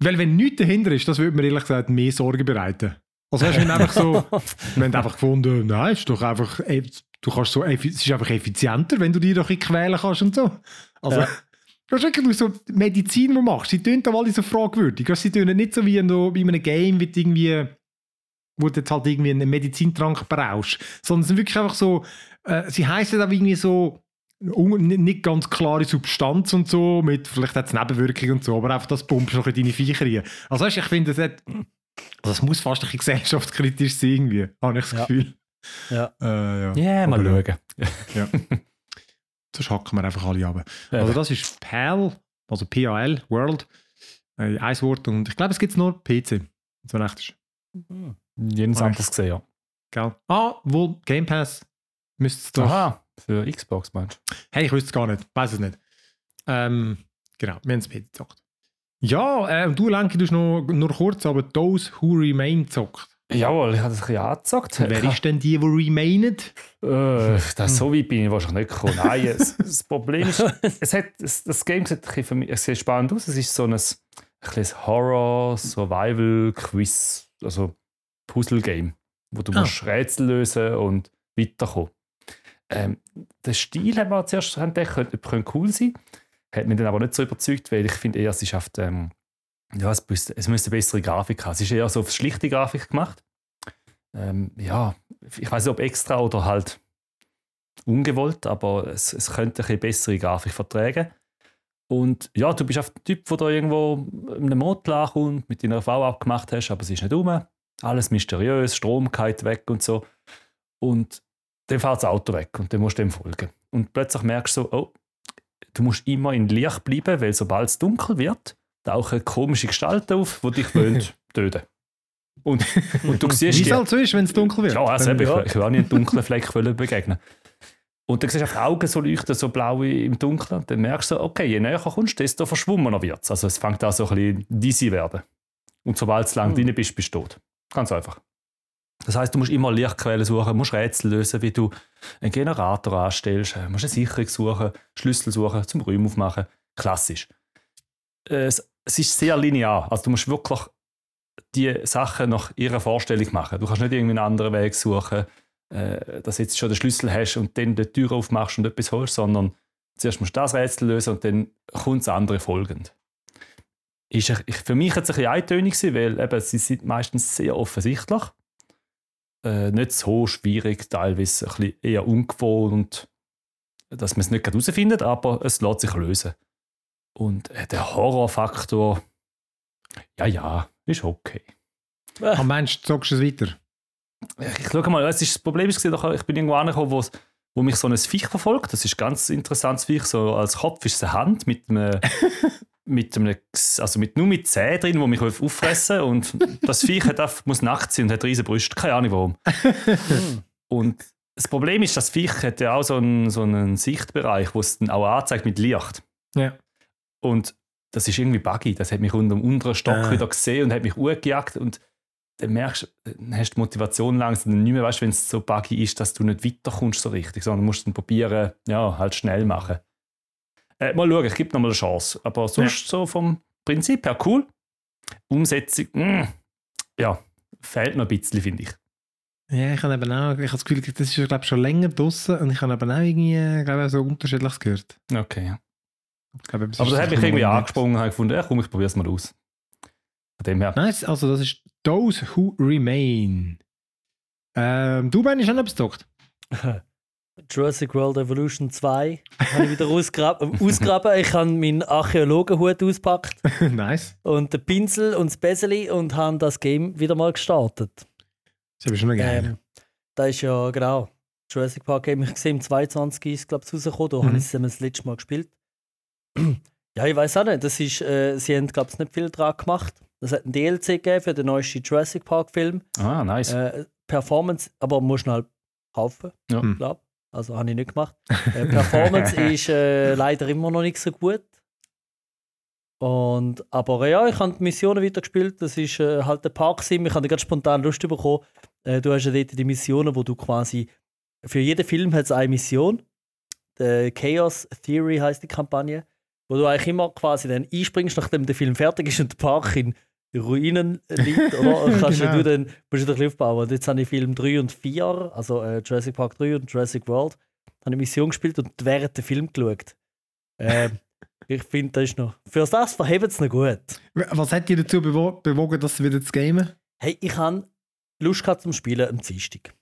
Speaker 1: weil wenn nichts dahinter ist, das würde mir ehrlich gesagt mehr Sorgen bereiten. Also weißt du, wenn einfach so, wir haben einfach gefunden, nein, ist doch einfach, du kannst so, es ist einfach effizienter, wenn du dich doch ein quälen kannst und so. Also,
Speaker 2: Ja.
Speaker 1: du hast wirklich so Medizin, die du machst, sie tun dann alle so fragwürdig. Sie tun nicht so wie in, einem Game, wie du irgendwie, wo du jetzt halt irgendwie einen Medizintrank brauchst, sondern es sind wirklich einfach so, äh, sie heißen dann irgendwie so, nicht- nicht ganz klare Substanz und so, mit vielleicht hat es Nebenwirkungen und so, aber einfach das pumpst noch in deine Viecher rein. Also weißt, ich finde, das, hat, also es muss fast ein bisschen gesellschaftskritisch sein, irgendwie, habe ich das
Speaker 2: Ja.
Speaker 1: Gefühl.
Speaker 2: Ja.
Speaker 1: Äh, ja.
Speaker 3: Ja, mal
Speaker 1: Aber,
Speaker 3: schauen.
Speaker 1: Sonst hacken wir einfach alle ab.
Speaker 3: Ja.
Speaker 1: Also das ist PAL, also PAL, World, äh, ein Wort und ich glaube, es gibt nur PC, so recht ist.
Speaker 3: Jenes
Speaker 1: Ah,
Speaker 3: anderes gesehen, ja.
Speaker 1: Gell? Ah, wohl Game Pass müsste es doch.
Speaker 3: Aha, für Xbox meinst du?
Speaker 1: Hey, ich wüsste es gar nicht, weiß es nicht. Ähm, genau, wir haben es PC gezockt. Ja, äh, und du, Lenki, du hast noch nur kurz, aber Those Who Remain gezockt.
Speaker 3: Jawohl, ich habe das ein bisschen angezockt.
Speaker 1: Wer ist denn die, die remainen?
Speaker 3: Äh, das, so weit bin ich wahrscheinlich nicht gekommen. Nein, es, das Problem ist, es hat, es, das Game sieht, ein bisschen für mich, es sieht spannend aus. Es ist so ein, ein kleines Horror, Survival, Quiz, also Puzzle-Game, wo du
Speaker 1: Ah.
Speaker 3: musst Rätsel lösen und weiterkommen. Ähm, der Stil haben wir zuerst entdeckt, könnte, könnte cool sein. Hat mich dann aber nicht so überzeugt, weil ich finde eher, es schafft, ähm, ja, es müsste, es müsste eine bessere Grafik haben. Es ist eher so auf schlichte Grafik gemacht. Ähm, ja, ich weiß nicht, ob extra oder halt ungewollt, aber es, es könnte eine bessere Grafik vertragen. Und ja, du bist auf der Typ, der da irgendwo in einem Motel ankommt, mit deiner Frau abgemacht hast, aber sie ist nicht um. Alles mysteriös, Strom geht weg und so. Und dann fährt das Auto weg und dann musst du dem folgen. Und plötzlich merkst du so, oh, du musst immer in Licht bleiben, weil sobald es dunkel wird, tauchen komische Gestalten auf, die dich wollen töten und, und du siehst...
Speaker 1: Wie es halt so ist, wenn es dunkel wird.
Speaker 3: Ja, also eben, ich, ich will auch nicht einen dunklen Fleck begegnen. Und dann siehst du die Augen so leuchten, so blau im Dunkeln. Und dann merkst du, okay, je näher kommst, desto verschwommener wird es. Also es fängt an so ein bisschen dizzy werden. Und sobald du lang
Speaker 2: Hm.
Speaker 3: drin bist, bist du tot. Ganz einfach. Das heißt, du musst immer Lichtquellen suchen, musst Rätsel lösen, wie du einen Generator anstellst, äh, musst eine Sicherung suchen, Schlüssel suchen, zum Räumen aufmachen. Klassisch. Äh, Es, es ist sehr linear. Also du musst wirklich die Sachen nach ihrer Vorstellung machen. Du kannst nicht einen anderen Weg suchen, äh, dass du jetzt schon den Schlüssel hast und dann die Tür aufmachst und etwas holst, sondern zuerst musst du das Rätsel lösen und dann kommt das andere folgend. Ist für mich jetzt ein bisschen eintönig weil eben, sie sind meistens sehr offensichtlich. Äh, nicht so schwierig, teilweise ein bisschen eher ungewohnt, dass man es nicht gerade herausfindet, aber es lässt sich lösen. Und äh, der Horrorfaktor, ja, ja, ist okay.
Speaker 1: Ah, meinst du, zockst du es weiter?
Speaker 3: Ich schaue mal, es ist, das Problem ist, gewesen, ich bin irgendwo angekommen, wo, wo mich so ein Viech verfolgt. Das ist ein ganz interessantes Viech. So als Kopf ist es eine Hand mit einem, mit einem also mit, nur mit Zähnen drin, die mich auffressen Und das Viech hat muss nackt sein und hat riesige Brüste. Keine Ahnung warum. Und das Problem ist, das Viech hat ja auch so einen, so einen Sichtbereich, wo es dann auch anzeigt mit Licht.
Speaker 1: Ja.
Speaker 3: Und das ist irgendwie buggy. Das hat mich unter dem unteren Stock
Speaker 1: Ah.
Speaker 3: wieder gesehen und hat mich hochgejagt. Und dann merkst du, dann hast du die Motivation langsam nicht mehr, weißt, wenn es so buggy ist, dass du nicht weiterkommst so richtig, sondern musst dann probieren, ja, halt schnell machen. Äh, mal schauen, ich gebe nochmal eine Chance. Aber sonst so vom Prinzip her cool. Umsetzung, mm, ja, fehlt noch ein bisschen, finde ich.
Speaker 1: Ja, ich habe eben auch, ich habe das Gefühl, das ist glaube schon länger draußen und ich habe eben auch irgendwie, glaube so unterschiedliches gehört.
Speaker 3: Okay, ja.
Speaker 1: Glaube,
Speaker 3: Aber
Speaker 1: ist
Speaker 3: da hat mich irgendwie angesprungen und habe gefunden, ja, komm, ich probiere es mal aus. Von dem her.
Speaker 1: Nice, also das ist Those Who Remain. Ähm, du, Ben, hast auch noch etwas gezockt?
Speaker 2: Jurassic World Evolution 2 habe ich wieder ausgraben. ausgraben. Ich habe meinen Archäologenhut ausgepackt
Speaker 1: nice.
Speaker 2: und den Pinsel und das Beseli und habe das Game wieder mal gestartet.
Speaker 1: Das ist schon geil.
Speaker 2: Ähm, da ist ja genau Jurassic Park Game. Ich gesehen, im 22 ist glaube ich rausgekommen. Da
Speaker 1: Mhm.
Speaker 2: habe ich es das letzte Mal gespielt. ja, ich weiß auch nicht. Das ist, äh, sie haben glaube ich nicht viel dran gemacht. Es hat ein DLC gegeben für den neuesten Jurassic Park Film.
Speaker 3: Ah, nice.
Speaker 2: Äh, Performance, aber musst du halt kaufen,
Speaker 3: Ja.
Speaker 1: Hm.
Speaker 2: Also habe ich nicht gemacht. Äh, Performance ist äh, leider immer noch nicht so gut. Und, aber äh, ja, ich habe die Missionen weitergespielt. Das ist äh, halt der Park-Sim. Ich habe ganz spontan Lust bekommen. Äh, du hast ja dort die Missionen, wo du quasi für jeden Film hat es eine Mission. Die Chaos Theory heißt die Kampagne, wo du eigentlich immer quasi dann einspringst, nachdem der Film fertig ist und der Park in Ruinen liegt, oder? Und kannst
Speaker 1: Genau.
Speaker 2: du dann musst du aufbauen. Und jetzt habe ich Film 3 und 4, also äh, Jurassic Park 3 und Jurassic World, habe ich Mission gespielt und während dem Film geschaut. Ähm, ich finde, das ist noch. Für das verhebt es noch gut.
Speaker 1: Was hat dich dazu bewo bewogen, das wieder zu gamen?
Speaker 2: Hey, ich habe Lust gehabt zum Spielen am Dienstag.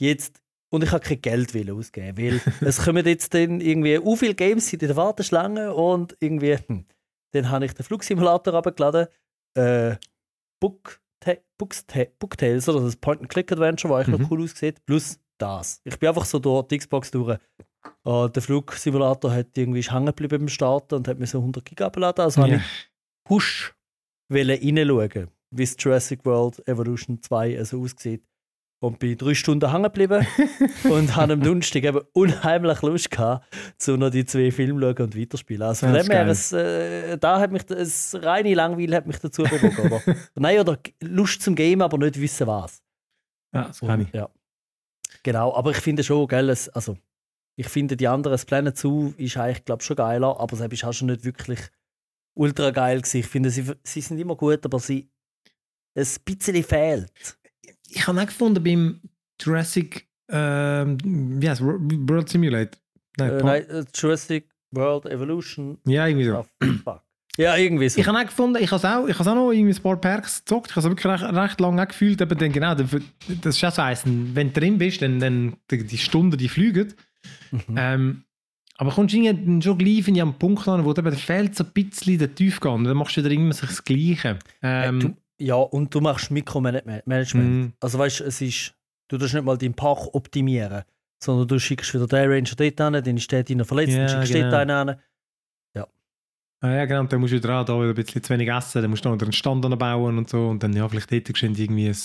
Speaker 2: Jetzt, und ich habe kein Geld ausgeben, weil es kommen jetzt dann irgendwie u viele Games in der Warteschlange und irgendwie, hm, dann habe ich den Flugsimulator abgeladen, äh, Book, Books, Booktales, oder das Point-and-Click-Adventure, was eigentlich
Speaker 1: Mhm.
Speaker 2: noch cool aussieht, plus das. Ich bin einfach so durch die Xbox durch. Äh, der Flugsimulator hat irgendwie hängen geblieben beim Starten und hat mir so 100 Gig abgeladen, also habe
Speaker 1: Ja.
Speaker 2: ich husch wollen reinschauen, wie es Jurassic World Evolution 2 so aussieht. Und bin drei Stunden hängen geblieben und habe am Donnerstag eben unheimlich Lust gehabt, zu noch die zwei Filme schauen und weiterspielen. Also von dem her, es, äh, da hat mich, das reine Langweil hat mich dazu bewogen. Oder? Nein, oder Lust zum Game, aber nicht wissen was.
Speaker 1: Ja, das kann ich.
Speaker 2: Ja. Genau, aber ich finde schon, gell, es, also ich finde die anderen, das Planet Zoo ist eigentlich, glaube schon geiler, aber es ist auch schon nicht wirklich ultra geil gewesen. Ich finde, sie, sie sind immer gut, aber sie, ein bisschen fehlt.
Speaker 1: Ich habe auch gefunden, beim Jurassic Ähm, heißt World Simulator? Nein,
Speaker 2: Äh, nein, äh, Jurassic World Evolution.
Speaker 1: Ja, irgendwie so.
Speaker 2: Ah, fuck. Ja, irgendwie so.
Speaker 1: Ich habe auch gefunden, ich habe auch, ich habe auch noch irgendwie ein paar Perks gezockt. Ich habe es wirklich recht, recht lange gefühlt, aber dann genau, das ist auch so eins, wenn du drin bist, dann, dann die, die Stunden, die fliegen.
Speaker 2: Mhm.
Speaker 1: Ähm, aber kommst du irgendwie schon gleich ich, am Punkt an, wo dir fehlt so ein bisschen der Tiefgang. Dann machst du wieder immer das Gleiche.
Speaker 2: Äh,
Speaker 1: Ähm,
Speaker 2: du, ja, und du machst Mikromanagement.
Speaker 1: Mhm.
Speaker 2: Also weißt du, es ist, du tust nicht mal deinen Park optimieren, sondern du schickst wieder den Ranger dort hin, dann ist der deiner verletzt,
Speaker 1: Ja,
Speaker 2: dann schickst du
Speaker 1: genau.
Speaker 2: dort einen hin.
Speaker 1: Ah, ja, genau. Und dann musst du wieder auch da wieder ein bisschen zu wenig essen, dann musst du noch wieder einen Stand bauen und so. Und dann ja, vielleicht dort geschwind irgendwie ein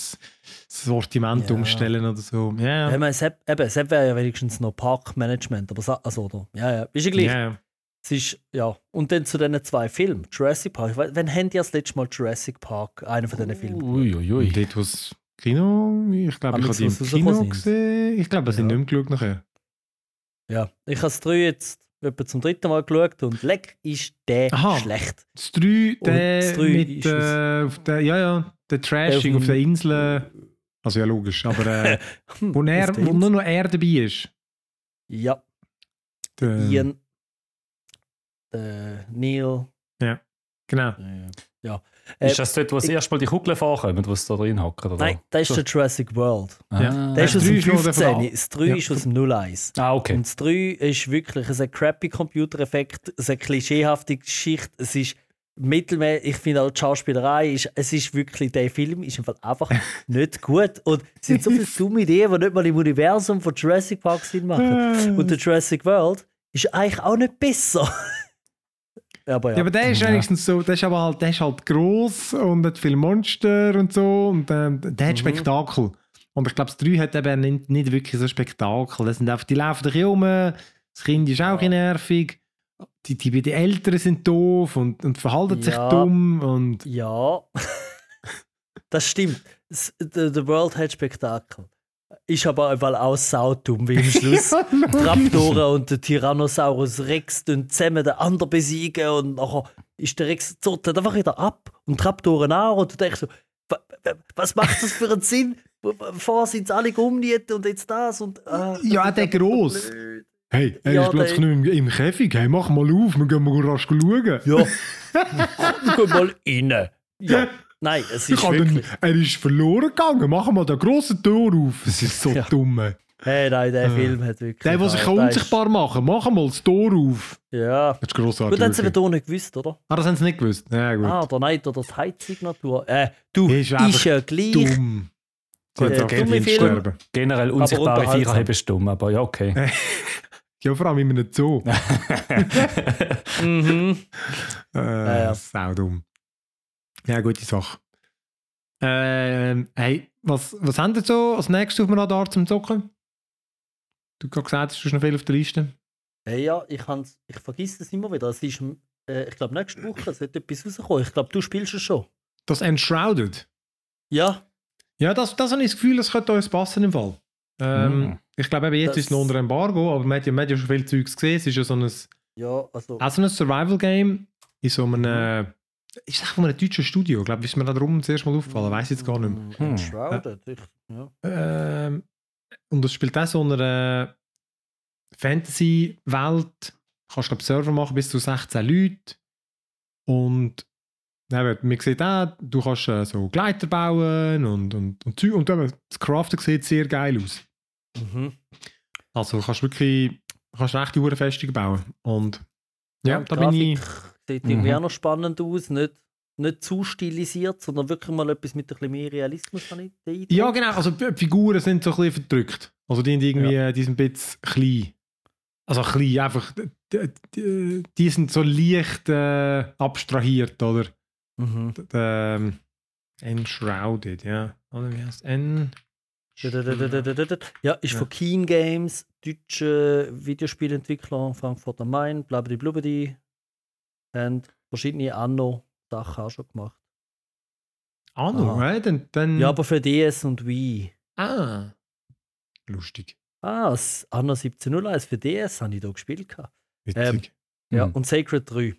Speaker 1: Sortiment
Speaker 2: Ja.
Speaker 1: umstellen oder so. Ja,
Speaker 2: Ja. Ich meine, es eben, es wäre ja wenigstens noch Parkmanagement, aber sa- also, oder, ja, ja, ist ja gleich.
Speaker 1: ja.
Speaker 2: Es ist, ja. Und dann zu diesen zwei Filmen, Jurassic Park. Wann haben die das letzte Mal Jurassic Park, einen von diesen Filmen?
Speaker 3: Uiuiui.
Speaker 1: Dort, wo das Kino, ich glaube, ich habe die im Kino gesehen. Ich glaube, wir sind
Speaker 2: Ja.
Speaker 1: nicht mehr geschaut nachher.
Speaker 2: Ja. Ich habe das 3 jetzt etwa zum dritten Mal geschaut und leck ist der
Speaker 1: Aha.
Speaker 2: schlecht.
Speaker 1: Das 3,
Speaker 2: Und
Speaker 1: der
Speaker 2: das drei
Speaker 1: mit,
Speaker 2: ist
Speaker 1: äh, auf der, ja, ja, der Trashing
Speaker 2: Der
Speaker 1: auf
Speaker 2: auf
Speaker 1: der Insel. Also ja, logisch, aber äh, wo, er, wo nur noch er dabei ist.
Speaker 2: Ja,
Speaker 1: Der,
Speaker 2: Ian, der Neil.
Speaker 1: Genau.
Speaker 2: Äh, ja.
Speaker 3: Ist
Speaker 2: Äh,
Speaker 3: das dort, wo das erste Mal die Kugeln vorkommen, wo sie da drin hocken? oder?
Speaker 2: Nein, das ist der Jurassic World.
Speaker 3: Ah.
Speaker 2: Der ist
Speaker 1: das
Speaker 2: aus dem
Speaker 1: ist noch der
Speaker 2: 15.
Speaker 1: von-
Speaker 2: Das 3
Speaker 1: Ja.
Speaker 2: ist aus dem 01.
Speaker 3: Ah, okay.
Speaker 2: Und das 3 ist wirklich es ist ein crappy Computereffekt, es ist eine klischeehafte Geschichte, es ist mittelmäßig, ich finde auch die Schauspielerei, ist, es ist wirklich, der Film ist einfach, einfach nicht gut und es sind so viele dumme Ideen, die nicht mal im Universum von Jurassic Park Sinn machen. Und der Jurassic World ist eigentlich auch nicht besser. aber ja.
Speaker 1: Ja, aber der ist
Speaker 3: Ja.
Speaker 1: wenigstens so, der ist aber halt, der ist halt gross und hat viele Monster und so und ähm, der hat
Speaker 2: Mhm.
Speaker 1: Spektakel. Und ich glaube, das 3 hat eben nicht, nicht wirklich so Spektakel. Das sind einfach, die laufen ein bisschen rum, das Kind ist auch bisschen nervig, die, die, die Eltern sind doof und, und verhalten sich
Speaker 2: Ja.
Speaker 1: dumm und
Speaker 2: Ja, das stimmt. Der World hat Spektakel. Ist aber einfach auch saudumm, wie am Schluss. Die Raptoren und der Tyrannosaurus Rex tun zusammen den anderen besiegen und nachher ist der Rex zottelt einfach wieder ab und Raptoren auch und du denkst so, wa- wa- was macht das für einen Sinn? Vorher sind sie alle umniet und jetzt das und ah,
Speaker 1: Ja, der
Speaker 2: blöd.
Speaker 1: hey, er
Speaker 2: Ja,
Speaker 1: ist plötzlich
Speaker 2: der-
Speaker 1: nicht im, im Käfig, hey, mach mal auf, wir gehen mal rasch schauen.
Speaker 2: Ja, guck mal rein. Ja, nein, es ist wirklich...
Speaker 1: er ist verloren gegangen, mach mal den grossen Tor auf. Es ist so
Speaker 2: Ja.
Speaker 1: dumm.
Speaker 2: Hey, nein, der
Speaker 1: Äh,
Speaker 2: Film hat wirklich...
Speaker 1: Der, der sich
Speaker 2: ah,
Speaker 1: kann
Speaker 2: ist-
Speaker 1: unsichtbar machen mach mal das Tor auf.
Speaker 2: Ja.
Speaker 1: Das ist grossartig.
Speaker 2: Gut, haben sie aber nicht gewusst, oder?
Speaker 1: Ah, das haben sie nicht gewusst. Ja, gut.
Speaker 2: Ah, oder nein, oder die Heizsignatur. Äh, du,
Speaker 1: Ist
Speaker 2: ist, ja gleich.
Speaker 1: Dumm.
Speaker 2: Äh,
Speaker 1: hat auch
Speaker 2: dumme
Speaker 1: sterben.
Speaker 3: Generell unsichtbare. Viecher haben stumm, aber ja, okay.
Speaker 1: Ja, vor allem in einem Zoo.
Speaker 2: Mhm.
Speaker 1: Äh,
Speaker 2: ja.
Speaker 1: Sau dumm. Ja, gute Sache. Ähm, hey, was, was haben ihr so als nächstes auf dem Radar zum Zocken? Du hast gerade gesagt, du hast noch viel auf der Liste.
Speaker 2: Hey, ja, ich, ich vergesse es immer wieder. Es ist, äh, ich glaube, nächste Woche sollte etwas rauskommen. Ich glaube, du spielst es schon.
Speaker 1: Das Enshrouded.
Speaker 2: Ja,
Speaker 1: Ja, das, das habe ich das Gefühl, das könnte uns passen im Fall. Ähm,
Speaker 3: Mm.
Speaker 1: Ich glaube, eben jetzt
Speaker 2: Das-
Speaker 1: ist es noch unter Embargo, aber man hat ja, man hat ja schon viel Zeugs gesehen. Es ist ja so ein,
Speaker 2: ja, also.
Speaker 1: ein Survival-Game in so einem, äh, ist das von einem deutschen Studio? Ich glaube, ist mir da drum das erste Mal aufgefallen, weiß jetzt gar nicht mehr.
Speaker 2: Mm, Enshrouded. Ich, ja.
Speaker 1: Ähm, und das spielt auch so eine Fantasy-Welt. Du kannst glaub, Server machen bis zu 16 Leute. Und eben, man sieht auch, du kannst äh, so Gleiter bauen und, und, und Zeug. Und eben, das Craften sieht sehr geil aus.
Speaker 2: Mhm.
Speaker 1: Also du kannst wirklich du kannst recht gute Festungen bauen. Und ja,
Speaker 2: und
Speaker 1: da bin ich.
Speaker 2: Sieht irgendwie
Speaker 3: Mhm.
Speaker 2: auch noch spannend aus. Nicht, nicht zu stilisiert, sondern wirklich mal etwas mit ein bisschen mehr Realismus. habe ich.
Speaker 1: Ja, genau. Also die Figuren sind so ein bisschen verdrückt. Also die sind irgendwie, äh, die sind ein bisschen klein. Also klein, einfach, die, die, sind so leicht äh, abstrahiert, oder?
Speaker 2: Mhm.
Speaker 1: D- Ähm, enshrouded, ja. Oder wie heißt N?
Speaker 2: Ja, ist
Speaker 1: Ja.
Speaker 2: von Keen Games, deutsche Videospielentwickler, Frankfurt am Main, blubidi. Haben verschiedene Anno-Sachen auch schon gemacht.
Speaker 1: Ah, no,
Speaker 2: Ah.
Speaker 1: äh, dann, dann.
Speaker 2: Ja, aber für DS und Wii.
Speaker 1: Ah. Lustig.
Speaker 2: Ah, das Anno 1701 für DS habe ich da gespielt. gehabt.
Speaker 1: Witzig.
Speaker 2: Ja,
Speaker 3: Mhm.
Speaker 2: und Sacred 3.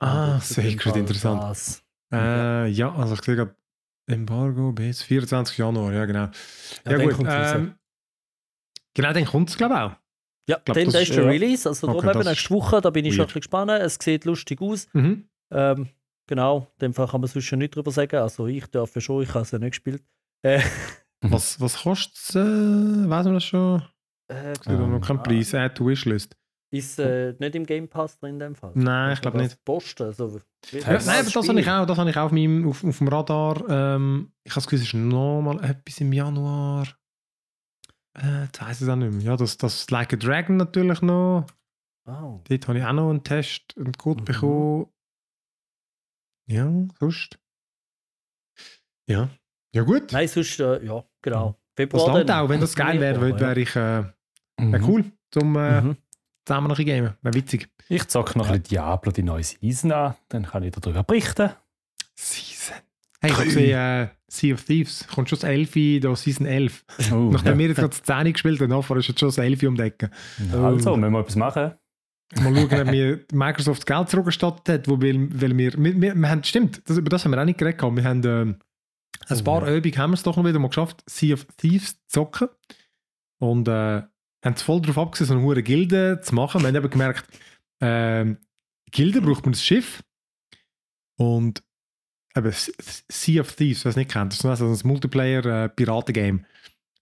Speaker 1: ah,
Speaker 2: jeden
Speaker 1: Sacred, interessant.
Speaker 2: das.
Speaker 1: Äh, ja, also ich sehe gerade Embargo bis 24. Januar, ja genau. Ja,
Speaker 2: dann
Speaker 1: gut. Ähm, Genau, dann kommt es, glaube ich, auch.
Speaker 2: Ja,
Speaker 1: glaub,
Speaker 2: dann
Speaker 1: das ist-
Speaker 2: der. Release. Also
Speaker 1: Okay,
Speaker 2: darum eben nächste Woche, da bin ich schon ein bisschen gespannt. Es sieht lustig aus.
Speaker 1: Mhm.
Speaker 2: Ähm, genau, in dem Fall kann man sonst schon nicht drüber sagen. Also ich darf ja schon, ich habe es ja nicht gespielt. Äh,
Speaker 1: Was, was kostet es? Äh, weiß man das schon?
Speaker 2: äh,
Speaker 1: Es gibt
Speaker 3: Ähm,
Speaker 1: noch keinen Preis. Add to Wishlist.
Speaker 2: ist äh, nicht im Game Pass drin in dem Fall?
Speaker 1: Nein, ich glaube nicht.
Speaker 2: Posten. Also,
Speaker 1: Ja, nein, aber das habe ich auch, das habe ich auch auf, meinem, auf, auf dem Radar. Ähm, ich habe das Gefühl, es ist nochmal etwas im Januar. Äh, jetzt weiss ich es auch nicht mehr. Ja, das, das Like a Dragon natürlich noch.
Speaker 2: Oh.
Speaker 1: Dort habe ich auch noch einen Test, einen Code
Speaker 2: Mhm.
Speaker 1: bekommen. Ja, sonst. Ja. Ja, gut.
Speaker 2: Nein, sonst, äh, ja, genau.
Speaker 1: Das
Speaker 2: Februar dann.
Speaker 1: auch, wenn das geil wäre, wäre wär ich äh, wär cool, zum äh,
Speaker 2: Mhm.
Speaker 1: zusammen noch ein gamen. Wäre witzig.
Speaker 3: Ich zocke noch ein bisschen Diablo, die neue Season an. Dann kann ich darüber berichten.
Speaker 1: Season. Hey, ich habe gesehen, äh, Sea of Thieves. Kommt schon das 11 da, Season 11.
Speaker 3: Oh,
Speaker 1: Nachdem
Speaker 3: ja.
Speaker 1: wir jetzt gerade das 10 gespielt haben, nachher ist jetzt schon das 11 um die Ecke.
Speaker 3: Also, müssen wir etwas machen.
Speaker 1: Mal schauen, ob mir Microsoft Geld zurückgestattet hat, wo weil, weil wir, wir, wir, wir haben, stimmt, das, über das haben wir auch nicht geredet. Wir haben ähm, ein
Speaker 2: Oh,
Speaker 1: paar
Speaker 2: ja.
Speaker 1: Übungen haben wir es doch noch wieder mal geschafft, Sea of Thieves zu zocken. Und äh, haben es voll darauf abgesehen, so eine hohe Gilde zu machen. Wir haben eben gemerkt, ähm, Gilde braucht man ein Schiff. Und eben Sea of Thieves, es nicht kennt, das ist also ein Multiplayer-Piraten-Game.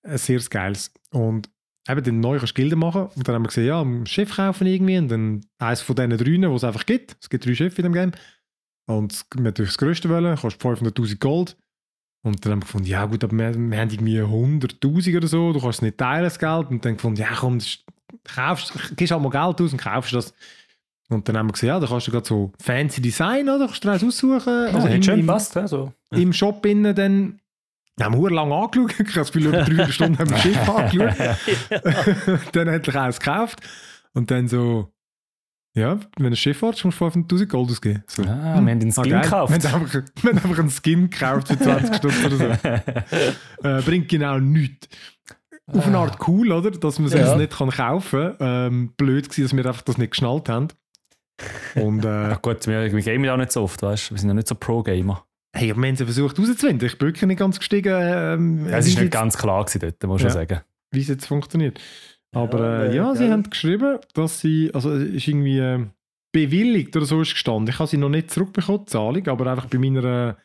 Speaker 1: Ein sehr geiles. Und eben dann neu kannst du Gilde machen. Und dann haben wir gesehen, ja, ein Schiff kaufen irgendwie. Und dann eines von diesen drei, die es einfach gibt. Es gibt drei Schiffe in dem Game. Und wir natürlich das größte wollen, kostet 500'000 Gold. Und dann haben wir gefunden, ja gut, aber wir, wir haben irgendwie 100'000 oder so, du kannst es nicht teilen, das Geld. Und dann gefunden, ja komm, das ist, kaufst, gibst halt mal Geld aus und kaufst das. Und dann haben wir gesagt, ja, da kannst du gerade so fancy Design, oder? Kannst du eins aussuchen.
Speaker 3: Also,
Speaker 1: Also
Speaker 3: hat
Speaker 1: im,
Speaker 3: schön
Speaker 1: im,
Speaker 3: gepasst. Also.
Speaker 1: im Shop innen dann, da haben wir lange angeschaut. Ich habe das Gefühl, über drei Stunden haben wir das Schiff angeschaut. dann endlich eins gekauft. Und dann so, ja, wenn du ein Schiff hast, musst du 500'000 Gold ausgeben. So.
Speaker 3: Ah, wir haben den Skin
Speaker 1: geil.
Speaker 3: gekauft.
Speaker 1: Wir haben einfach, wir haben einfach einen Skin gekauft für 20 Stunden oder so. Äh, bringt genau nichts. Auf eine Art cool, oder? Dass man sich
Speaker 2: Ja.
Speaker 1: nicht kann kaufen kann. Ähm, blöd war, dass wir einfach das nicht geschnallt haben. Und äh,
Speaker 3: Ja, gut, wir, wir gamen ja auch nicht so oft, weißt du? Wir sind ja nicht so Pro-Gamer.
Speaker 1: hey, wir haben sie versucht rauszufinden. Ich bin wirklich nicht ganz gestiegen, ähm,
Speaker 3: Ja, es ist nicht
Speaker 1: jetzt-
Speaker 3: ganz klar gewesen dort, muss ich
Speaker 1: Ja.
Speaker 3: schon sagen.
Speaker 1: wie es jetzt funktioniert. Aber
Speaker 2: Ja,
Speaker 1: äh,
Speaker 2: äh,
Speaker 1: ja, sie haben geschrieben, dass sie, also es ist irgendwie äh, bewilligt oder so ist gestanden. Ich habe sie noch nicht zurückbekommen, die Zahlung, aber einfach bei meiner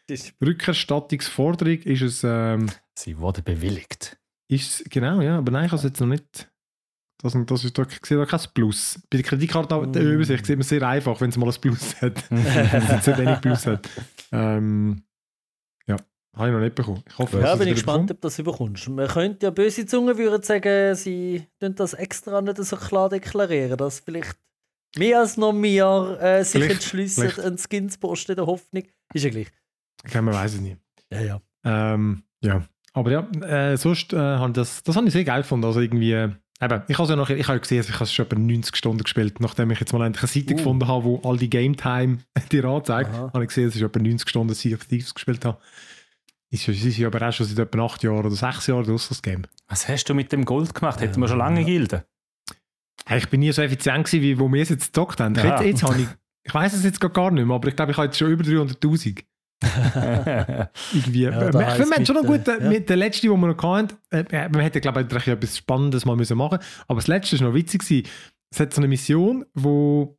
Speaker 1: Rückerstattungsforderung ist es, ähm,
Speaker 3: Sie wurde bewilligt.
Speaker 1: ist es- genau, ja, aber nein, ich habe es jetzt noch nicht. Das, das ist da, sehe da kein Plus. Bei der Kreditkarte
Speaker 2: Mm.
Speaker 1: sieht man sehr einfach, wenn es mal ein Plus hat. wenn es so wenig Plus hat. Ähm, ja, habe ich noch nicht bekommen. Ich hoffe,
Speaker 2: Ja, bin ich
Speaker 1: es
Speaker 2: gespannt, ob du das überkommst. Man könnte ja böse Zungen würden sagen, sie tun das extra nicht so klar deklarieren, dass vielleicht mehr als noch mehr äh, sich
Speaker 1: Vielleicht,
Speaker 2: entschließen,
Speaker 1: vielleicht.
Speaker 2: einen Skin zu posten in der Hoffnung. Ist ja gleich.
Speaker 1: Okay, man weiß es nicht.
Speaker 2: Ja, ja.
Speaker 1: Ähm, ja, aber ja, äh, sonst äh, habe ich das, das habe ich sehr geil gefunden. Also irgendwie, äh, eben, ich habe ja noch, ich habe ja gesehen, ich habe es schon etwa 90 Stunden gespielt, nachdem ich jetzt mal endlich eine Seite
Speaker 2: Uh.
Speaker 1: gefunden habe, wo all die Game Time dir anzeigt,
Speaker 2: Aha.
Speaker 1: habe ich gesehen, dass ich etwa 90 Stunden Sea of Thieves gespielt habe. Ist, ist, ist ja aber auch schon seit etwa 8 Jahren oder 6 Jahren draus, das Game.
Speaker 3: Was hast du mit dem Gold gemacht? Hätten wir schon lange Gilde.
Speaker 1: Hey, ich bin nie so effizient gewesen, wie wo wir es jetzt gezockt haben.
Speaker 3: Aha.
Speaker 1: Jetzt, jetzt habe ich, ich weiß es jetzt gar- gar nicht mehr, aber ich glaube, ich habe jetzt schon über 300'000. Irgendwie.
Speaker 2: Ja, heisst
Speaker 1: haben schon noch gut,
Speaker 2: äh,
Speaker 1: mit der letzten, die wir noch hatten, äh, wir hätten, glaube ich, etwas Spannendes mal müssen machen aber das letzte war noch witzig. Gewesen. Es hat so eine Mission, wo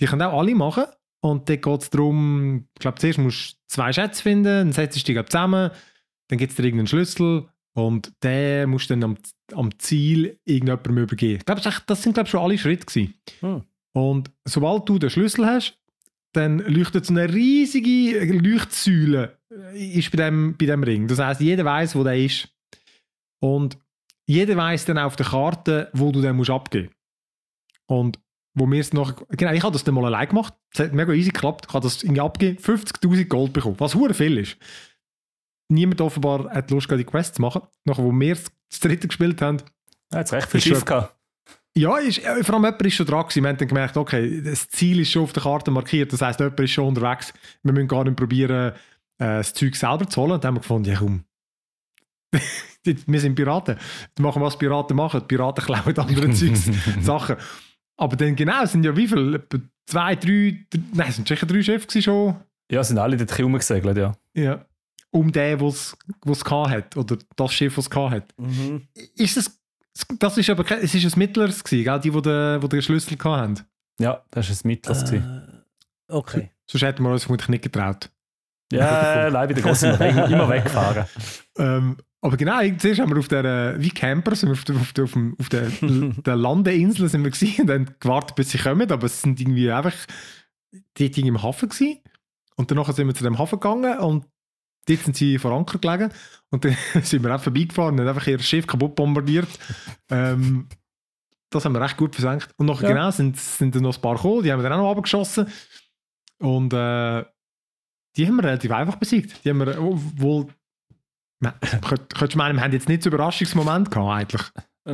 Speaker 1: die können auch alle machen und dann geht es darum, ich glaube, zuerst musst du zwei Schätze finden, dann setzt du die glaub, zusammen, dann gibt es dir irgendeinen Schlüssel und den musst du dann am, am Ziel irgendjemandem übergeben. Ich glaube, das, ist echt- das sind glaube ich, schon alle Schritte gewesen.
Speaker 2: Hm.
Speaker 1: Und sobald du den Schlüssel hast, dann leuchtet so eine riesige Leuchtsäule äh, ist bei dem, bei dem Ring. Das heißt, jeder weiß, wo der ist. Und jeder weiß dann auf der Karte, wo du den musst abgeben. Und wo wir es noch, genau, ich habe das dann mal allein gemacht. Es hat mega easy geklappt. Ich habe das irgendwie abgegeben, 50.000 Gold bekommen, was hure viel ist. Niemand offenbar hat Lust, die Quest zu machen. Nachher, wo wir das dritte gespielt haben,
Speaker 3: Ja, jetzt recht viel Schiff gehabt.
Speaker 1: Ja, ist, äh, vor allem jemand ist schon dran gewesen. Wir haben dann gemerkt, okay, das Ziel ist schon auf der Karte markiert. Das heisst, jemand ist schon unterwegs. Wir müssen gar nicht probieren, äh, das Zeug selber zu holen. Und dann haben wir gefunden, ja komm, wir sind Piraten. Wir machen, was Piraten machen. Die Piraten klauen andere Zeugs, Sachen. Aber dann genau, es sind ja wie viele? Zwei, drei, drei nein, es sind sicher drei Schiffe schon.
Speaker 3: Ja, sind alle dort rumgesegelt, ja.
Speaker 1: Ja. Um den, was es gehabt hat. Oder das Schiff, das es gehabt hat.
Speaker 2: Mhm.
Speaker 1: Ist es Das ist aber es ist ein mittleres gewesen, gell? die, die den, die den Schlüssel hatten.
Speaker 3: Ja, das war ein Mittleres. gewesen.
Speaker 2: Äh, okay.
Speaker 1: Sonst hätten wir uns vermutlich nicht getraut.
Speaker 3: Ja, leider der Grosse immer, weg- immer weggefahren.
Speaker 1: Ähm, aber genau, zuerst haben wir auf der, wie Camper, sind wir auf der, auf der, auf dem- auf der, der Landeinsel sind wir gewesen und dann gewartet, bis sie kommen, aber es sind irgendwie einfach die Dinge im Hafen gewesen. Und danach sind wir zu dem Hafen gegangen und dort sind sie vor Anker gelegen und dann sind wir auch vorbeigefahren und haben einfach ihr Schiff kaputt bombardiert. Ähm, das haben wir recht gut versenkt. Und nachher
Speaker 3: Ja.
Speaker 1: genau sind, sind dann noch ein paar gekommen, die haben wir dann auch noch abgeschossen. Und äh, die haben wir relativ einfach besiegt. Die haben wir, wohl Könntest du meinen, wir haben jetzt nicht so Überraschungsmoment gehabt, eigentlich?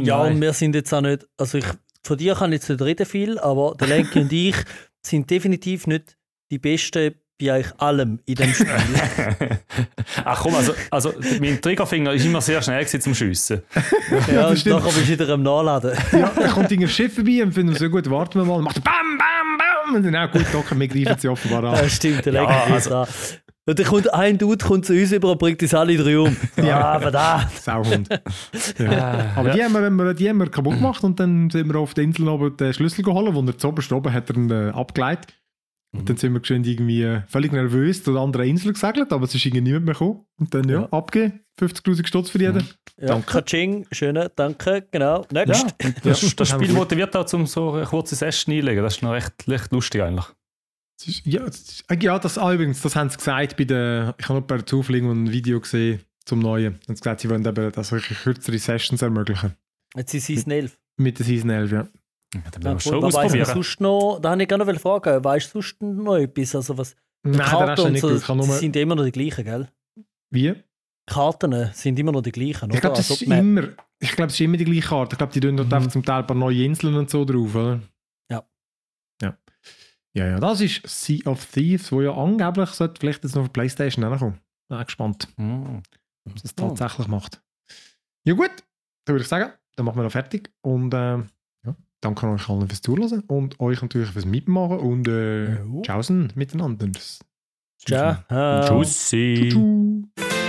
Speaker 2: Ja,
Speaker 3: Nein.
Speaker 2: und wir sind jetzt auch nicht, also ich, von dir kann ich jetzt nicht reden viel, aber der Lenki und ich sind definitiv nicht die Besten bei euch allem in dem Spiel.
Speaker 3: Ach komm, also, also mein Triggerfinger ist immer sehr schnell zum Schiessen.
Speaker 2: ja,
Speaker 1: das
Speaker 2: nachher bist du wieder am Nachladen.
Speaker 1: Ja, dann kommt irgendein Schiff vorbei und finden so gut, warten wir mal. Und macht Bam, Bam, Bam. Und dann, ja gut, okay, wir greifen sie offenbar an.
Speaker 2: Ja, stimmt, der
Speaker 3: Ja,
Speaker 2: ist
Speaker 3: also-
Speaker 2: da. Und dann kommt ein Dude kommt zu uns über und bringt uns alle drei um. Ja, aber da.
Speaker 1: Sauhund. Ja. Aber die haben, wir, wir- die haben wir kaputt gemacht und dann sind wir auf der Insel oben den Schlüssel geholt, wo er zu oben hat er ihn äh, abgeleitet. Und dann sind wir geschwind irgendwie völlig nervös zu der anderen Insel gesegelt, aber es ist irgendwie niemand mehr gekommen. Und dann, ja,
Speaker 2: Ja.
Speaker 1: abgeben. 50'000 Stutz für jeden.
Speaker 2: Ja,
Speaker 1: Danke.
Speaker 2: Katsching, schönen, danke, genau.
Speaker 3: Ja,
Speaker 2: Next.
Speaker 3: und das, das
Speaker 1: wir
Speaker 3: Spiel motiviert auch, um so ein kurzes Essen einlegen. Das ist noch recht, recht lustig eigentlich.
Speaker 1: Es ist- Ja, es ist- äh, ja, das ah, übrigens, das haben sie gesagt bei der, ich habe noch bei der Zufliegen ein Video gesehen zum Neuen. Und sie haben gesagt, sie wollen eben das wirklich kürzere Sessions ermöglichen.
Speaker 2: Jetzt ist Season 11.
Speaker 1: Mit der Season 11, ja.
Speaker 3: Ja, dann
Speaker 2: Ja,
Speaker 3: werden wir schon.
Speaker 2: Was weiss man
Speaker 3: ausprobieren.
Speaker 2: sonst noch? Da habe ich gerne noch fragen. Weißt du sonst noch etwas? Also was,
Speaker 1: Nein, der
Speaker 2: Karten
Speaker 1: ich
Speaker 2: so,
Speaker 1: nicht nur,
Speaker 2: sind immer noch die gleichen, gell?
Speaker 1: wie?
Speaker 2: Karten sind immer noch die gleichen,
Speaker 1: Ich glaube, das
Speaker 2: Also,
Speaker 1: ist immer, ich glaube, es ist immer die gleiche Karte. Ich glaube, die tun dort
Speaker 3: Mhm.
Speaker 1: einfach zum Teil ein paar neue Inseln und so drauf, oder?
Speaker 2: Ja.
Speaker 1: Ja. Ja, ja, das ist Sea of Thieves, wo ja angeblich sollte vielleicht jetzt noch auf Playstation kommen. Bin gespannt,
Speaker 3: Mm.
Speaker 1: ob es das tatsächlich macht. Ja gut, dann würde ich sagen, dann machen wir noch fertig. Und ja, danke an euch allen fürs Zuhören und euch natürlich fürs Mitmachen und äh,
Speaker 2: Jo.
Speaker 1: tschaußen miteinander.
Speaker 2: Ciao.
Speaker 3: Tschüssi.
Speaker 1: Tschüss.